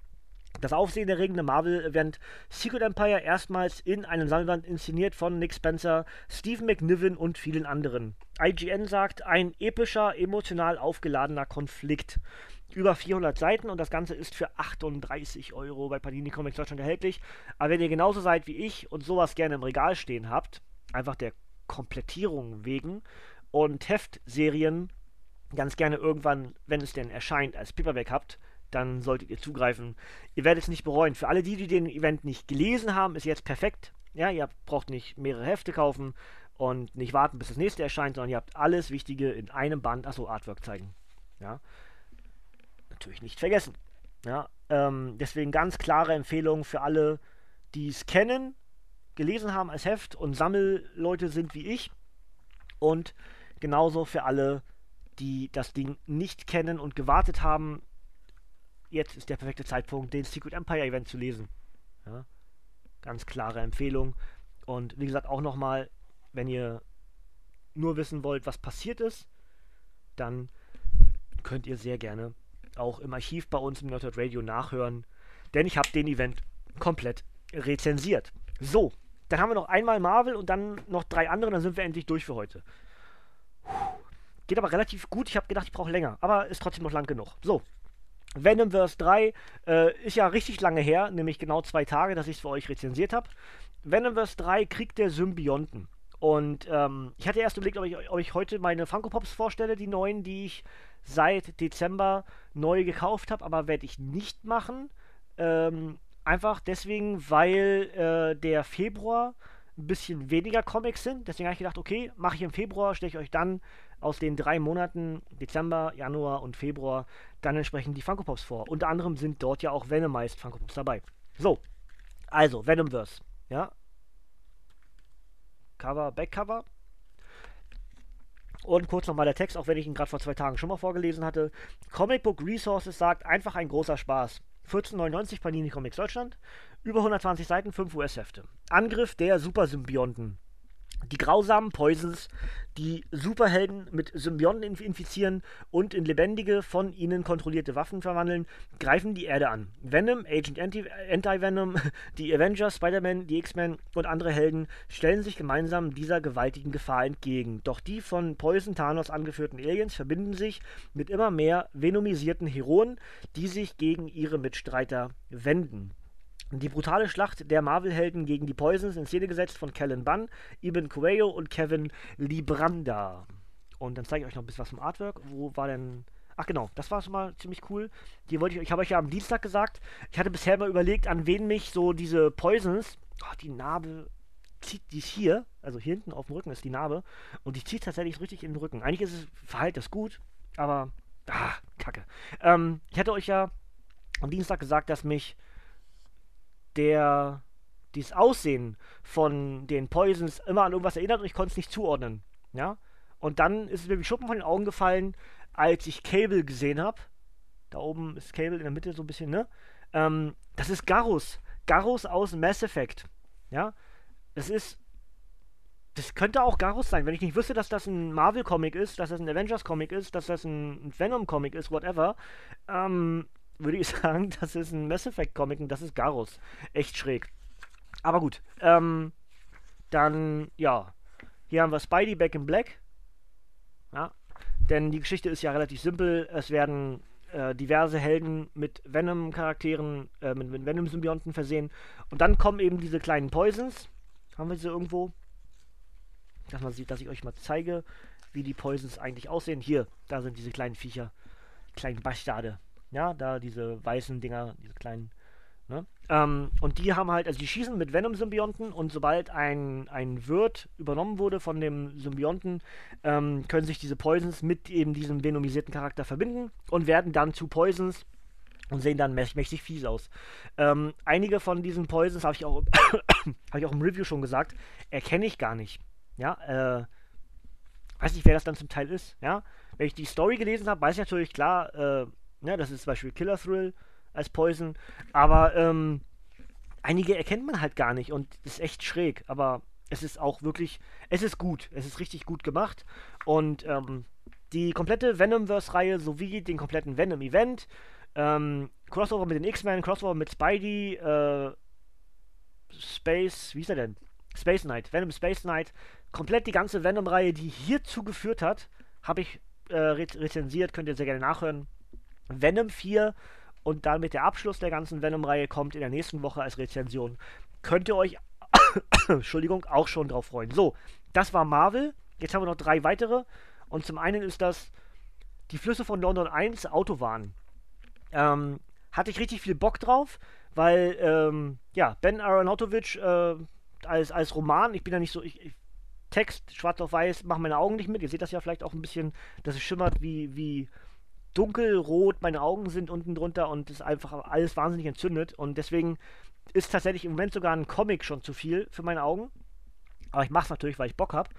Das aufsehenerregende Marvel-Event Secret Empire erstmals in einem Sammelband inszeniert von Nick Spencer, Stephen McNiven und vielen anderen. IGN sagt, ein epischer, emotional aufgeladener Konflikt über 400 Seiten und das Ganze ist für 38 Euro bei Panini Comics Deutschland erhältlich. Aber wenn ihr genauso seid wie ich und sowas gerne im Regal stehen habt, einfach der Komplettierung wegen und Heftserien ganz gerne irgendwann, wenn es denn erscheint, als Paperback habt, dann solltet ihr zugreifen. Ihr werdet es nicht bereuen. Für alle die, die den Event nicht gelesen haben, ist jetzt perfekt. Ja, ihr braucht nicht mehrere Hefte kaufen und nicht warten, bis das nächste erscheint, sondern ihr habt alles Wichtige in einem Band. Achso, Artwork zeigen. Ja natürlich nicht vergessen. Ja, ähm, deswegen ganz klare Empfehlung für alle, die es kennen, gelesen haben als Heft und Sammelleute sind wie ich. Und genauso für alle, die das Ding nicht kennen und gewartet haben. Jetzt ist der perfekte Zeitpunkt, den Secret Empire Event zu lesen. Ja, ganz klare Empfehlung. Und wie gesagt, auch nochmal, wenn ihr nur wissen wollt, was passiert ist, dann könnt ihr sehr gerne auch im Archiv bei uns im Nerdhurt Radio nachhören, denn ich habe den Event komplett rezensiert. So, dann haben wir noch einmal Marvel und dann noch drei andere, dann sind wir endlich durch für heute. Geht aber relativ gut. Ich habe gedacht, ich brauche länger, aber ist trotzdem noch lang genug. So, Venomverse 3 äh, ist ja richtig lange her, nämlich genau zwei Tage, dass ich es für euch rezensiert habe. Venomverse 3 Krieg der Symbionten. Und ähm, ich hatte erst überlegt, ob ich, ich heute meine Funko Pops vorstelle, die neuen, die ich seit Dezember neu gekauft habe, aber werde ich nicht machen. Ähm, einfach deswegen, weil äh, der Februar ein bisschen weniger Comics sind. Deswegen habe ich gedacht, okay, mache ich im Februar, stelle ich euch dann aus den drei Monaten, Dezember, Januar und Februar, dann entsprechend die Funko Pops vor. Unter anderem sind dort ja auch Venomized Funko Pops dabei. So, also Venomverse, ja. Cover, Backcover, und kurz nochmal der Text, auch wenn ich ihn gerade vor zwei Tagen schon mal vorgelesen hatte. Comic Book Resources sagt, einfach ein großer Spaß. 14,99 Panini Comics Deutschland. Über 120 Seiten, 5 US-Hefte. Angriff der Supersymbionten. Die grausamen Poisons, die Superhelden mit Symbionten infizieren und in lebendige, von ihnen kontrollierte Waffen verwandeln, greifen die Erde an. Venom, Agent Anti-Venom, die Avengers, Spider-Man, die X-Men und andere Helden stellen sich gemeinsam dieser gewaltigen Gefahr entgegen. Doch die von Poison Thanos angeführten Aliens verbinden sich mit immer mehr venomisierten Heroen, die sich gegen ihre Mitstreiter wenden. Die brutale Schlacht der Marvel-Helden gegen die Poisons in Szene gesetzt von Kellen Bunn, Ibn Coelho und Kevin Libranda. Und dann zeige ich euch noch ein bisschen was vom Artwork. Wo war denn. Ach genau, das war schon mal ziemlich cool. Die wollte ich, ich habe euch ja am Dienstag gesagt. Ich hatte bisher mal überlegt, an wen mich so diese Poisons. Oh, die Narbe zieht, die ist hier, also hier hinten auf dem Rücken ist die Narbe. Und die zieht tatsächlich richtig in den Rücken. Eigentlich ist es Verhalt das gut, aber. Ah, Kacke. Ähm, ich hatte euch ja am Dienstag gesagt, dass mich der dieses Aussehen von den Poisons immer an irgendwas erinnert und ich konnte es nicht zuordnen. Ja? Und dann ist es mir wie Schuppen von den Augen gefallen, als ich Cable gesehen habe. Da oben ist Cable in der Mitte so ein bisschen, ne? Ähm, das ist Garus. Garus aus Mass Effect. Ja? Das ist. Das könnte auch Garus sein, wenn ich nicht wüsste, dass das ein Marvel-Comic ist, dass das ein Avengers-Comic ist, dass das ein Venom-Comic ist, whatever. Ähm, würde ich sagen, das ist ein Mass Effect Comic und das ist Garus. Echt schräg. Aber gut. Ähm, dann, ja. Hier haben wir Spidey Back in Black. Ja. Denn die Geschichte ist ja relativ simpel. Es werden äh, diverse Helden mit Venom-Charakteren, äh, mit, mit Venom-Symbionten versehen. Und dann kommen eben diese kleinen Poisons. Haben wir sie irgendwo? Dass man sieht, dass ich euch mal zeige, wie die Poisons eigentlich aussehen. Hier, da sind diese kleinen Viecher. Kleinen Bastarde. Ja, da diese weißen Dinger, diese kleinen. Ne? Ähm, und die haben halt, also die schießen mit Venom-Symbionten und sobald ein, ein Wirt übernommen wurde von dem Symbionten, ähm, können sich diese Poisons mit eben diesem venomisierten Charakter verbinden und werden dann zu Poisons und sehen dann mächtig fies aus. Ähm, einige von diesen Poisons habe ich habe ich auch im Review schon gesagt, erkenne ich gar nicht. Ja, äh, weiß nicht, wer das dann zum Teil ist. Ja, wenn ich die Story gelesen habe, weiß ich natürlich klar, äh, ja, das ist zum Beispiel Killer Thrill als Poison. Aber ähm, einige erkennt man halt gar nicht und ist echt schräg. Aber es ist auch wirklich, es ist gut. Es ist richtig gut gemacht. Und ähm, die komplette Venomverse-Reihe sowie den kompletten Venom-Event, ähm, Crossover mit den X-Men, Crossover mit Spidey, äh, Space, wie ist er denn? Space Knight, Venom Space Knight, komplett die ganze Venom-Reihe, die hierzu geführt hat, habe ich äh, rezensiert, könnt ihr sehr gerne nachhören. Venom 4 und damit der Abschluss der ganzen Venom-Reihe kommt in der nächsten Woche als Rezension. Könnt ihr euch, Entschuldigung, auch schon drauf freuen. So, das war Marvel. Jetzt haben wir noch drei weitere. Und zum einen ist das Die Flüsse von London 1 Autobahn. Ähm, hatte ich richtig viel Bock drauf, weil, ähm, ja, Ben Aronofsky äh, als, als Roman, ich bin ja nicht so, ich, ich Text, schwarz auf weiß, machen meine Augen nicht mit. Ihr seht das ja vielleicht auch ein bisschen, dass es schimmert wie, wie dunkelrot meine Augen sind unten drunter und ist einfach alles wahnsinnig entzündet. Und deswegen ist tatsächlich im Moment sogar ein Comic schon zu viel für meine Augen. Aber ich mache es natürlich, weil ich Bock habe.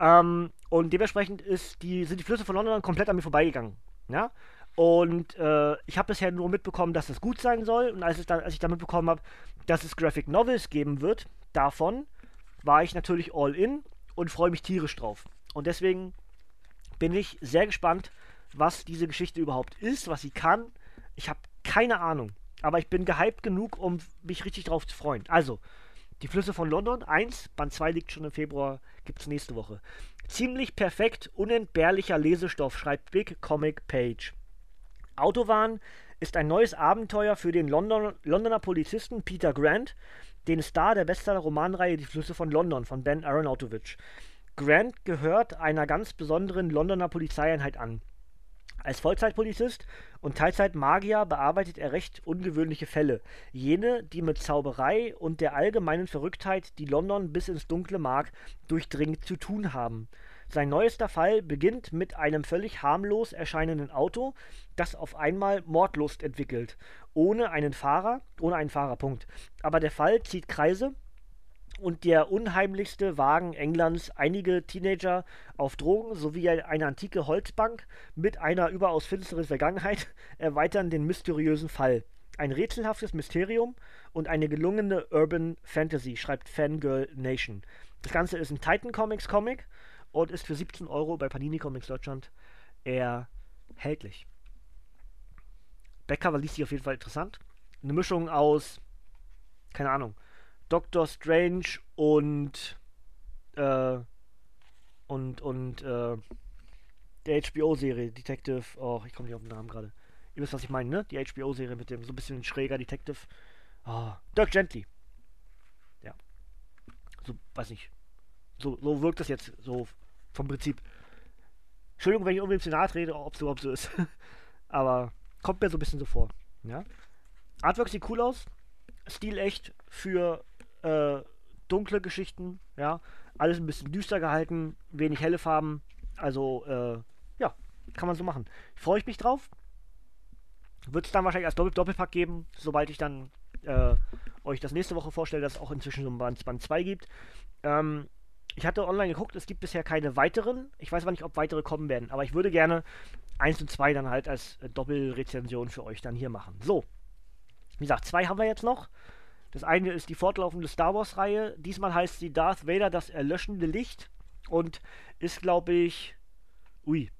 Ähm, und dementsprechend die, sind die Flüsse von London komplett an mir vorbeigegangen. Ja? Und äh, ich habe bisher nur mitbekommen, dass es gut sein soll. Und als, dann, als ich dann mitbekommen habe, dass es Graphic Novels geben wird, davon war ich natürlich all in und freue mich tierisch drauf. Und deswegen bin ich sehr gespannt, was diese Geschichte überhaupt ist, was sie kann. Ich habe keine Ahnung. Aber ich bin gehypt genug, um mich richtig drauf zu freuen. Also, die Flüsse von London 1, Band 2 liegt schon im Februar, gibt es nächste Woche. Ziemlich perfekt, unentbehrlicher Lesestoff, schreibt Big Comic Page. Autobahn ist ein neues Abenteuer für den London, Londoner Polizisten Peter Grant, den Star der Bestseller-Romanreihe Die Flüsse von London von Ben Aronofsky. Grant gehört einer ganz besonderen Londoner Polizeieinheit an. Als Vollzeitpolizist und Teilzeitmagier bearbeitet er recht ungewöhnliche Fälle, jene, die mit Zauberei und der allgemeinen Verrücktheit, die London bis ins Dunkle mag, durchdringend zu tun haben. Sein neuester Fall beginnt mit einem völlig harmlos erscheinenden Auto, das auf einmal Mordlust entwickelt, ohne einen Fahrer, ohne einen Fahrerpunkt. Aber der Fall zieht Kreise und der unheimlichste Wagen Englands einige Teenager auf Drogen sowie eine antike Holzbank mit einer überaus finsteren Vergangenheit erweitern den mysteriösen Fall. Ein rätselhaftes Mysterium und eine gelungene Urban Fantasy, schreibt Fangirl Nation. Das Ganze ist ein Titan Comics Comic und ist für 17 Euro bei Panini Comics Deutschland erhältlich. Backcover liest sich auf jeden Fall interessant. Eine Mischung aus, keine Ahnung, Doctor Strange und äh, und und äh, der HBO-Serie Detective. Oh, ich komme nicht auf den Namen gerade. Ihr wisst, was ich meine, ne? Die HBO-Serie mit dem so ein bisschen schräger Detective. Oh, Dirk Gently. Ja. So, weiß nicht. So, so wirkt das jetzt so vom Prinzip. Entschuldigung, wenn ich unbedingt zu nahe trete, ob es überhaupt so ist. Aber kommt mir so ein bisschen so vor. Ja. Artwork sieht cool aus. Stil echt für äh, dunkle Geschichten, ja. Alles ein bisschen düster gehalten, wenig helle Farben. Also, äh, ja, kann man so machen. Freue ich mich drauf. Wird es dann wahrscheinlich als Doppel Doppelpack geben, sobald ich dann äh, euch das nächste Woche vorstelle, dass es auch inzwischen so ein Band, Band 2 gibt. Ähm, ich hatte online geguckt, es gibt bisher keine weiteren. Ich weiß aber nicht, ob weitere kommen werden, aber ich würde gerne 1 und 2 dann halt als äh, Doppelrezension für euch dann hier machen. So. Wie gesagt, zwei haben wir jetzt noch. Das eine ist die fortlaufende Star Wars-Reihe. Diesmal heißt sie Darth Vader das erlöschende Licht und ist, glaube ich, ui,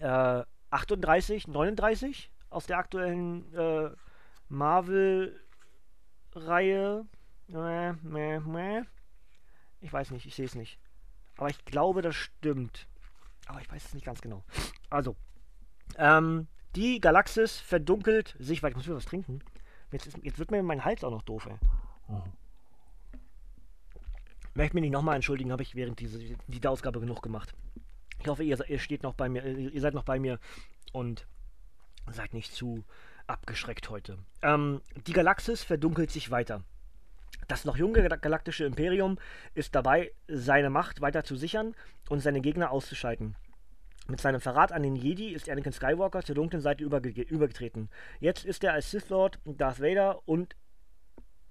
äh, 38, 39 aus der aktuellen äh, Marvel-Reihe. Ich weiß nicht, ich sehe es nicht. Aber ich glaube, das stimmt. Aber ich weiß es nicht ganz genau. Also, ähm, die Galaxis verdunkelt sich, weil ich muss mir was trinken. Jetzt, ist, jetzt wird mir mein Hals auch noch doof, ey. Oh. Möchte mich nicht nochmal entschuldigen, habe ich während dieser, dieser Ausgabe genug gemacht. Ich hoffe, ihr, ihr steht noch bei mir, ihr seid noch bei mir und seid nicht zu abgeschreckt heute. Ähm, die Galaxis verdunkelt sich weiter. Das noch junge galaktische Imperium ist dabei, seine Macht weiter zu sichern und seine Gegner auszuschalten. Mit seinem Verrat an den Jedi ist Anakin Skywalker zur dunklen Seite überge übergetreten. Jetzt ist er als Sith Lord Darth Vader und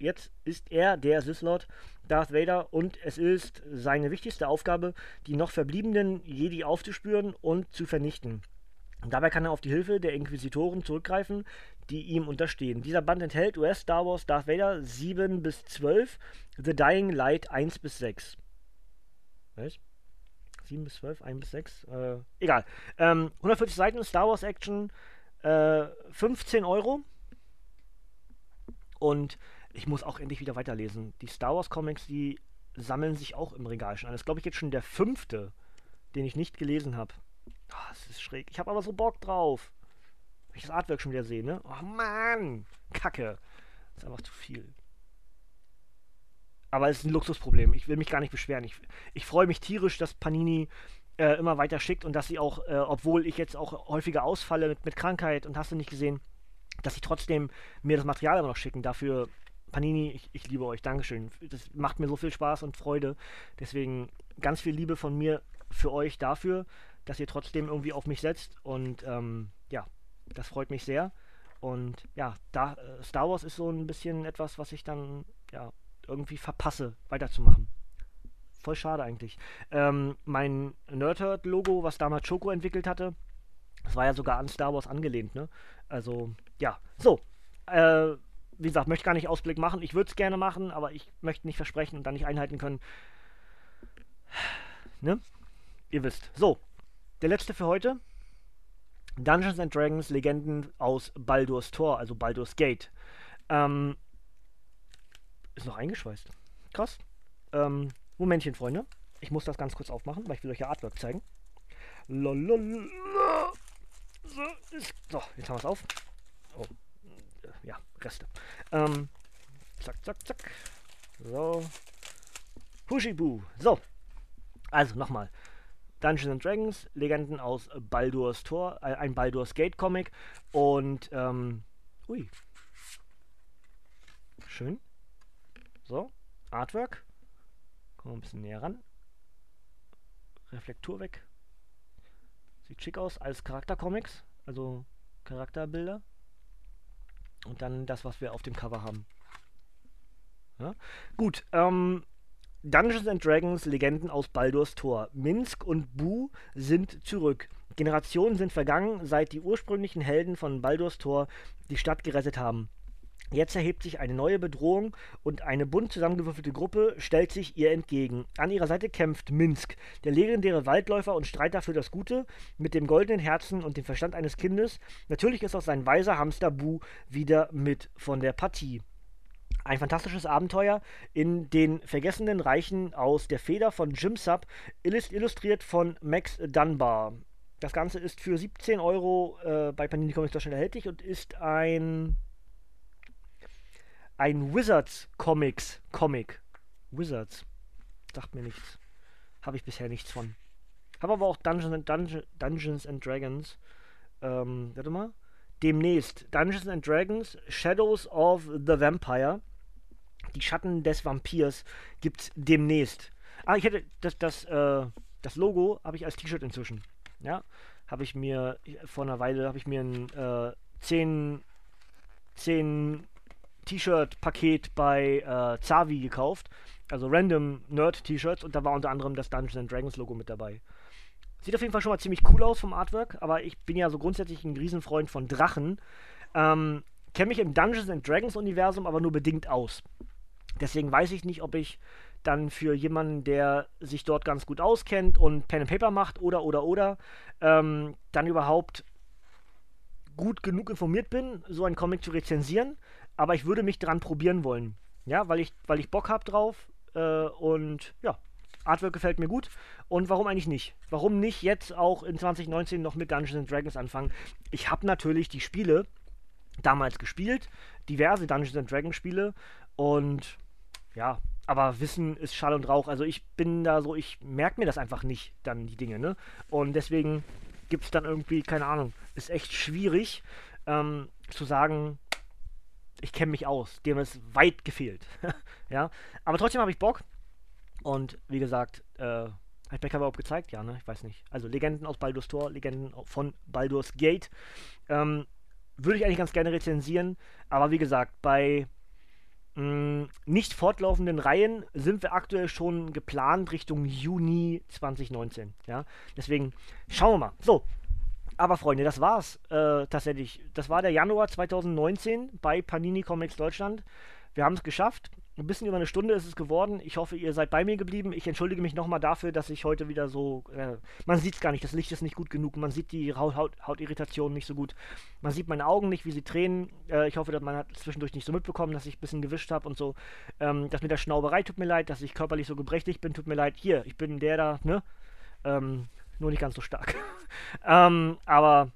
jetzt ist er der Sith Lord Darth Vader und es ist seine wichtigste Aufgabe, die noch verbliebenen Jedi aufzuspüren und zu vernichten. Dabei kann er auf die Hilfe der Inquisitoren zurückgreifen, die ihm unterstehen. Dieser Band enthält US Star Wars Darth Vader 7 bis 12, The Dying Light 1 bis 6. Was? 7 bis 12, 1 bis 6, äh, egal. Ähm, 140 Seiten Star Wars Action, äh, 15 Euro. Und ich muss auch endlich wieder weiterlesen. Die Star Wars Comics, die sammeln sich auch im Regal schon an. Das ist, glaube ich, jetzt schon der fünfte, den ich nicht gelesen habe. Oh, das ist schräg. Ich habe aber so Bock drauf. Wenn ich das Artwork schon wieder sehe, ne? Oh Mann! Kacke. Das ist einfach zu viel. Aber es ist ein Luxusproblem. Ich will mich gar nicht beschweren. Ich, ich freue mich tierisch, dass Panini äh, immer weiter schickt und dass sie auch, äh, obwohl ich jetzt auch häufiger ausfalle mit, mit Krankheit und hast du nicht gesehen, dass sie trotzdem mir das Material immer noch schicken. Dafür, Panini, ich, ich liebe euch. Dankeschön. Das macht mir so viel Spaß und Freude. Deswegen ganz viel Liebe von mir für euch dafür, dass ihr trotzdem irgendwie auf mich setzt. Und ähm, ja, das freut mich sehr. Und ja, da, äh, Star Wars ist so ein bisschen etwas, was ich dann ja irgendwie verpasse, weiterzumachen. Voll schade eigentlich. Ähm, mein Nerdhurt-Logo, was damals Choco entwickelt hatte, das war ja sogar an Star Wars angelehnt, ne? Also, ja. So. Äh, wie gesagt, möchte gar nicht Ausblick machen. Ich würde es gerne machen, aber ich möchte nicht versprechen und dann nicht einhalten können. Ne? Ihr wisst. So. Der letzte für heute. Dungeons and Dragons Legenden aus Baldur's Tor, also Baldur's Gate. Ähm, ist noch eingeschweißt. Krass. Ähm, Momentchen, Freunde. Ich muss das ganz kurz aufmachen, weil ich will euch ja Artwork zeigen. Lalalala. So, ist, so jetzt haben wir es auf. Oh, ja, Reste. Ähm, zack, zack, zack. So. Hushibu. So. Also, nochmal. Dungeons and Dragons, Legenden aus Baldur's Tor, äh, ein Baldur's Gate Comic. Und, ähm, ui. Schön. So, Artwork. Kommen wir ein bisschen näher ran. Reflektur weg. Sieht schick aus als Charaktercomics, also Charakterbilder. Und dann das, was wir auf dem Cover haben. Ja? Gut, ähm, Dungeons and Dragons Legenden aus Baldur's Tor. Minsk und Bu sind zurück. Generationen sind vergangen, seit die ursprünglichen Helden von Baldur's Tor die Stadt gerettet haben. Jetzt erhebt sich eine neue Bedrohung und eine bunt zusammengewürfelte Gruppe stellt sich ihr entgegen. An ihrer Seite kämpft Minsk, der legendäre Waldläufer und Streiter für das Gute, mit dem goldenen Herzen und dem Verstand eines Kindes. Natürlich ist auch sein weiser Hamster Bu wieder mit von der Partie. Ein fantastisches Abenteuer in den vergessenen Reichen aus der Feder von Jim Sub, illustriert von Max Dunbar. Das Ganze ist für 17 Euro äh, bei Panini Comics Deutschland erhältlich und ist ein ein Wizards Comics Comic. Wizards. Sagt mir nichts. Habe ich bisher nichts von. Habe aber auch Dungeons and, Dunge Dungeons and Dragons. Ähm, warte mal. Demnächst. Dungeons and Dragons Shadows of the Vampire. Die Schatten des Vampirs gibt's demnächst. Ah, ich hätte das, das, äh, das Logo habe ich als T-Shirt inzwischen. Ja, habe ich mir vor einer Weile habe ich mir ein äh, 10 10 T-Shirt-Paket bei äh, Zavi gekauft. Also random Nerd-T-Shirts und da war unter anderem das Dungeons Dragons Logo mit dabei. Sieht auf jeden Fall schon mal ziemlich cool aus vom Artwork, aber ich bin ja so grundsätzlich ein Riesenfreund von Drachen. Ähm, Kenne mich im Dungeons Dragons Universum aber nur bedingt aus. Deswegen weiß ich nicht, ob ich dann für jemanden, der sich dort ganz gut auskennt und Pen and Paper macht oder oder oder, ähm, dann überhaupt gut genug informiert bin, so einen Comic zu rezensieren, aber ich würde mich dran probieren wollen. Ja, weil ich, weil ich Bock habe drauf äh, und ja, Artwork gefällt mir gut. Und warum eigentlich nicht? Warum nicht jetzt auch in 2019 noch mit Dungeons Dragons anfangen? Ich habe natürlich die Spiele damals gespielt, diverse Dungeons Dragons Spiele und ja, aber Wissen ist Schall und Rauch. Also ich bin da so, ich merke mir das einfach nicht, dann die Dinge, ne? Und deswegen gibt es dann irgendwie, keine Ahnung, ist echt schwierig ähm, zu sagen, ich kenne mich aus. Dem ist weit gefehlt. ja, aber trotzdem habe ich Bock. Und wie gesagt, äh, habe ich bei überhaupt gezeigt? Ja, ne? Ich weiß nicht. Also Legenden aus Baldur's Tor, Legenden von Baldur's Gate. Ähm, würde ich eigentlich ganz gerne rezensieren. Aber wie gesagt, bei mh, mm, nicht fortlaufenden Reihen sind wir aktuell schon geplant Richtung Juni 2019. Ja, deswegen schauen wir mal. So, aber Freunde, das war's äh, tatsächlich. Das war der Januar 2019 bei Panini Comics Deutschland. Wir haben es geschafft. Ein bisschen über eine Stunde ist es geworden. Ich hoffe, ihr seid bei mir geblieben. Ich entschuldige mich nochmal dafür, dass ich heute wieder so. Äh, man sieht es gar nicht, das Licht ist nicht gut genug. Man sieht die Haut, Haut, Hautirritation nicht so gut. Man sieht meine Augen nicht, wie sie tränen. Äh, ich hoffe, dass man hat zwischendurch nicht so mitbekommen, dass ich ein bisschen gewischt habe und so. Ähm, das mit der Schnauberei tut mir leid, dass ich körperlich so gebrechlich bin, tut mir leid. Hier, ich bin der da, ne? Ähm, nur nicht ganz so stark. ähm, aber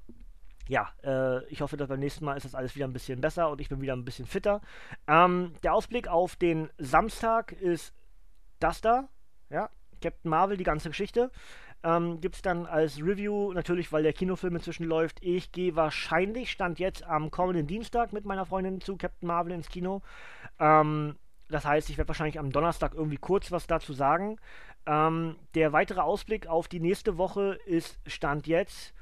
ja, äh, ich hoffe, dass beim nächsten Mal ist das alles wieder ein bisschen besser und ich bin wieder ein bisschen fitter. Ähm, der Ausblick auf den Samstag ist das da. Ja, Captain Marvel, die ganze Geschichte. Ähm, Gibt es dann als Review, natürlich, weil der Kinofilm inzwischen läuft. Ich gehe wahrscheinlich, stand jetzt am kommenden Dienstag mit meiner Freundin zu Captain Marvel ins Kino. Ähm, das heißt, ich werde wahrscheinlich am Donnerstag irgendwie kurz was dazu sagen. Ähm, der weitere Ausblick auf die nächste Woche ist Stand jetzt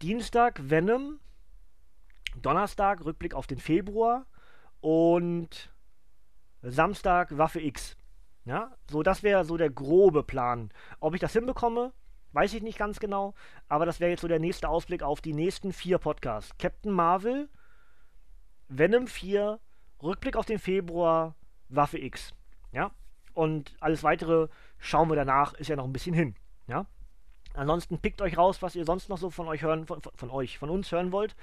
Dienstag Venom, Donnerstag Rückblick auf den Februar und Samstag Waffe X. Ja, so das wäre so der grobe Plan. Ob ich das hinbekomme, weiß ich nicht ganz genau, aber das wäre jetzt so der nächste Ausblick auf die nächsten vier Podcasts. Captain Marvel, Venom 4, Rückblick auf den Februar, Waffe X. Ja, und alles weitere schauen wir danach, ist ja noch ein bisschen hin. Ja. Ansonsten pickt euch raus, was ihr sonst noch so von euch hören, von, von euch, von uns hören wollt.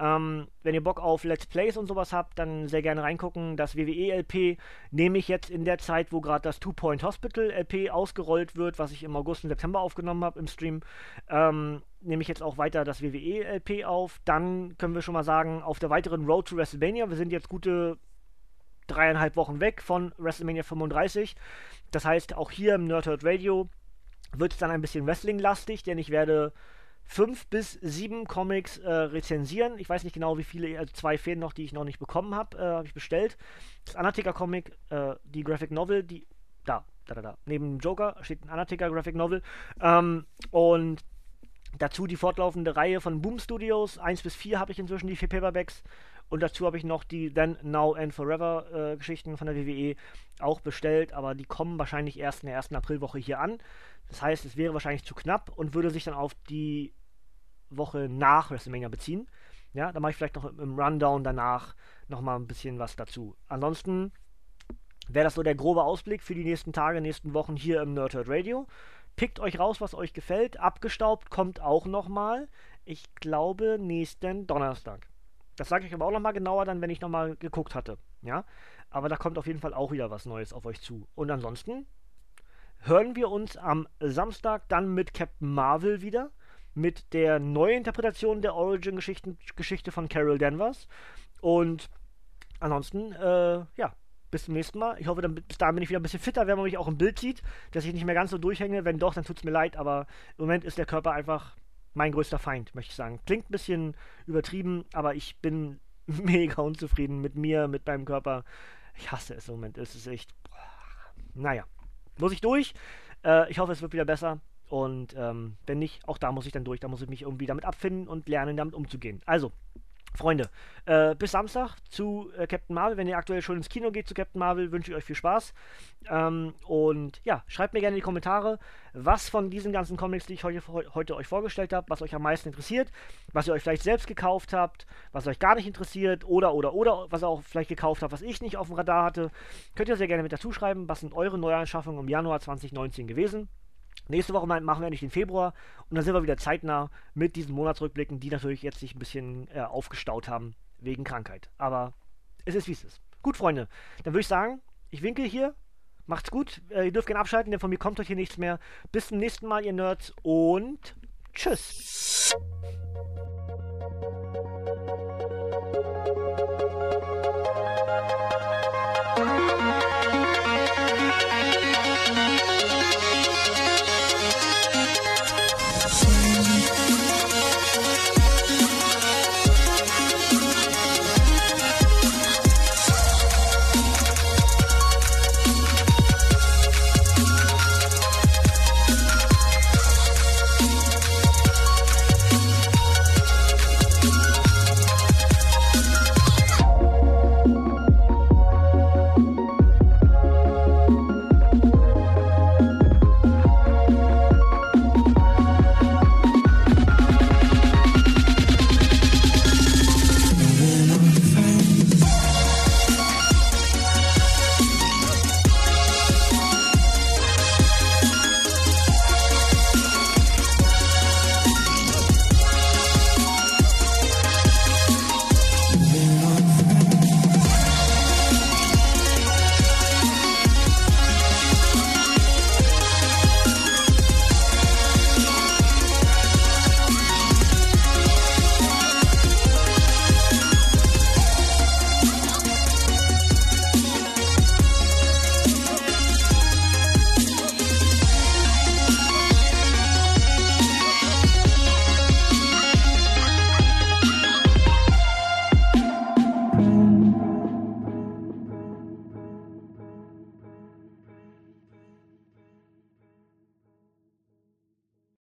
Ähm, wenn ihr Bock auf Let's Plays und sowas habt, dann sehr gerne reingucken. Das WWE-LP nehme ich jetzt in der Zeit, wo gerade das Two Point Hospital LP ausgerollt wird, was ich im August und September aufgenommen habe im Stream. Ähm, nehme ich jetzt auch weiter das WWE-LP auf. Dann können wir schon mal sagen, auf der weiteren Road to WrestleMania, wir sind jetzt gute dreieinhalb Wochen weg von WrestleMania 35. Das heißt, auch hier im Nerdhurt Radio wird es dann ein bisschen Wrestling-lastig, denn ich werde fünf bis sieben Comics äh, rezensieren. Ich weiß nicht genau, wie viele, also zwei fehlen noch, die ich noch nicht bekommen habe, äh, habe ich bestellt. Das Undertaker-Comic, äh, die Graphic Novel, die, da, da, da, da, neben Joker steht ein Undertaker Graphic Novel. Ähm, und dazu die fortlaufende Reihe von Boom Studios, 1 bis 4 habe ich inzwischen, die vier Paperbacks. Und dazu habe ich noch die Then, Now and Forever äh, Geschichten von der WWE auch bestellt, aber die kommen wahrscheinlich erst in der ersten Aprilwoche hier an. Das heißt, es wäre wahrscheinlich zu knapp und würde sich dann auf die Woche nach WrestleMania beziehen. Ja, da mache ich vielleicht noch im Rundown danach nochmal ein bisschen was dazu. Ansonsten wäre das so der grobe Ausblick für die nächsten Tage, nächsten Wochen hier im Nerdhurt Radio. Pickt euch raus, was euch gefällt. Abgestaubt kommt auch nochmal. Ich glaube, nächsten Donnerstag. Das sage ich aber auch nochmal genauer dann, wenn ich nochmal geguckt hatte. Ja, aber da kommt auf jeden Fall auch wieder was Neues auf euch zu. Und ansonsten hören wir uns am Samstag dann mit Captain Marvel wieder. Mit der Neuinterpretation der Origin-Geschichte von Carol Danvers. Und ansonsten, äh, ja, bis zum nächsten Mal. Ich hoffe, dann, bis dahin bin ich wieder ein bisschen fitter, wenn man mich auch im Bild sieht, dass ich nicht mehr ganz so durchhänge. Wenn doch, dann tut es mir leid, aber im Moment ist der Körper einfach mein größter Feind, möchte ich sagen. Klingt ein bisschen übertrieben, aber ich bin mega unzufrieden mit mir, mit meinem Körper. Ich hasse es im Moment. Es ist echt. Boah. Naja, muss ich durch. Äh, ich hoffe, es wird wieder besser. Und ähm, wenn nicht, auch da muss ich dann durch. Da muss ich mich irgendwie damit abfinden und lernen, damit umzugehen. Also, Freunde, äh, bis Samstag zu äh, Captain Marvel. Wenn ihr aktuell schon ins Kino geht zu Captain Marvel, wünsche ich euch viel Spaß. Ähm, und ja, schreibt mir gerne in die Kommentare, was von diesen ganzen Comics, die ich heute, heute euch vorgestellt habe, was euch am meisten interessiert, was ihr euch vielleicht selbst gekauft habt, was euch gar nicht interessiert oder, oder, oder, was ihr auch vielleicht gekauft habt, was ich nicht auf dem Radar hatte. Könnt ihr sehr gerne mit dazu schreiben, was sind eure Neuanschaffungen im Januar 2019 gewesen. Nächste Woche machen wir eigentlich den Februar und dann sind wir wieder zeitnah mit diesen Monatsrückblicken, die natürlich jetzt sich ein bisschen äh, aufgestaut haben wegen Krankheit. Aber es ist wie es ist. Gut, Freunde, dann würde ich sagen, ich winke hier. Macht's gut. Äh, ihr dürft gerne abschalten, denn von mir kommt heute hier nichts mehr. Bis zum nächsten Mal, ihr Nerds und tschüss.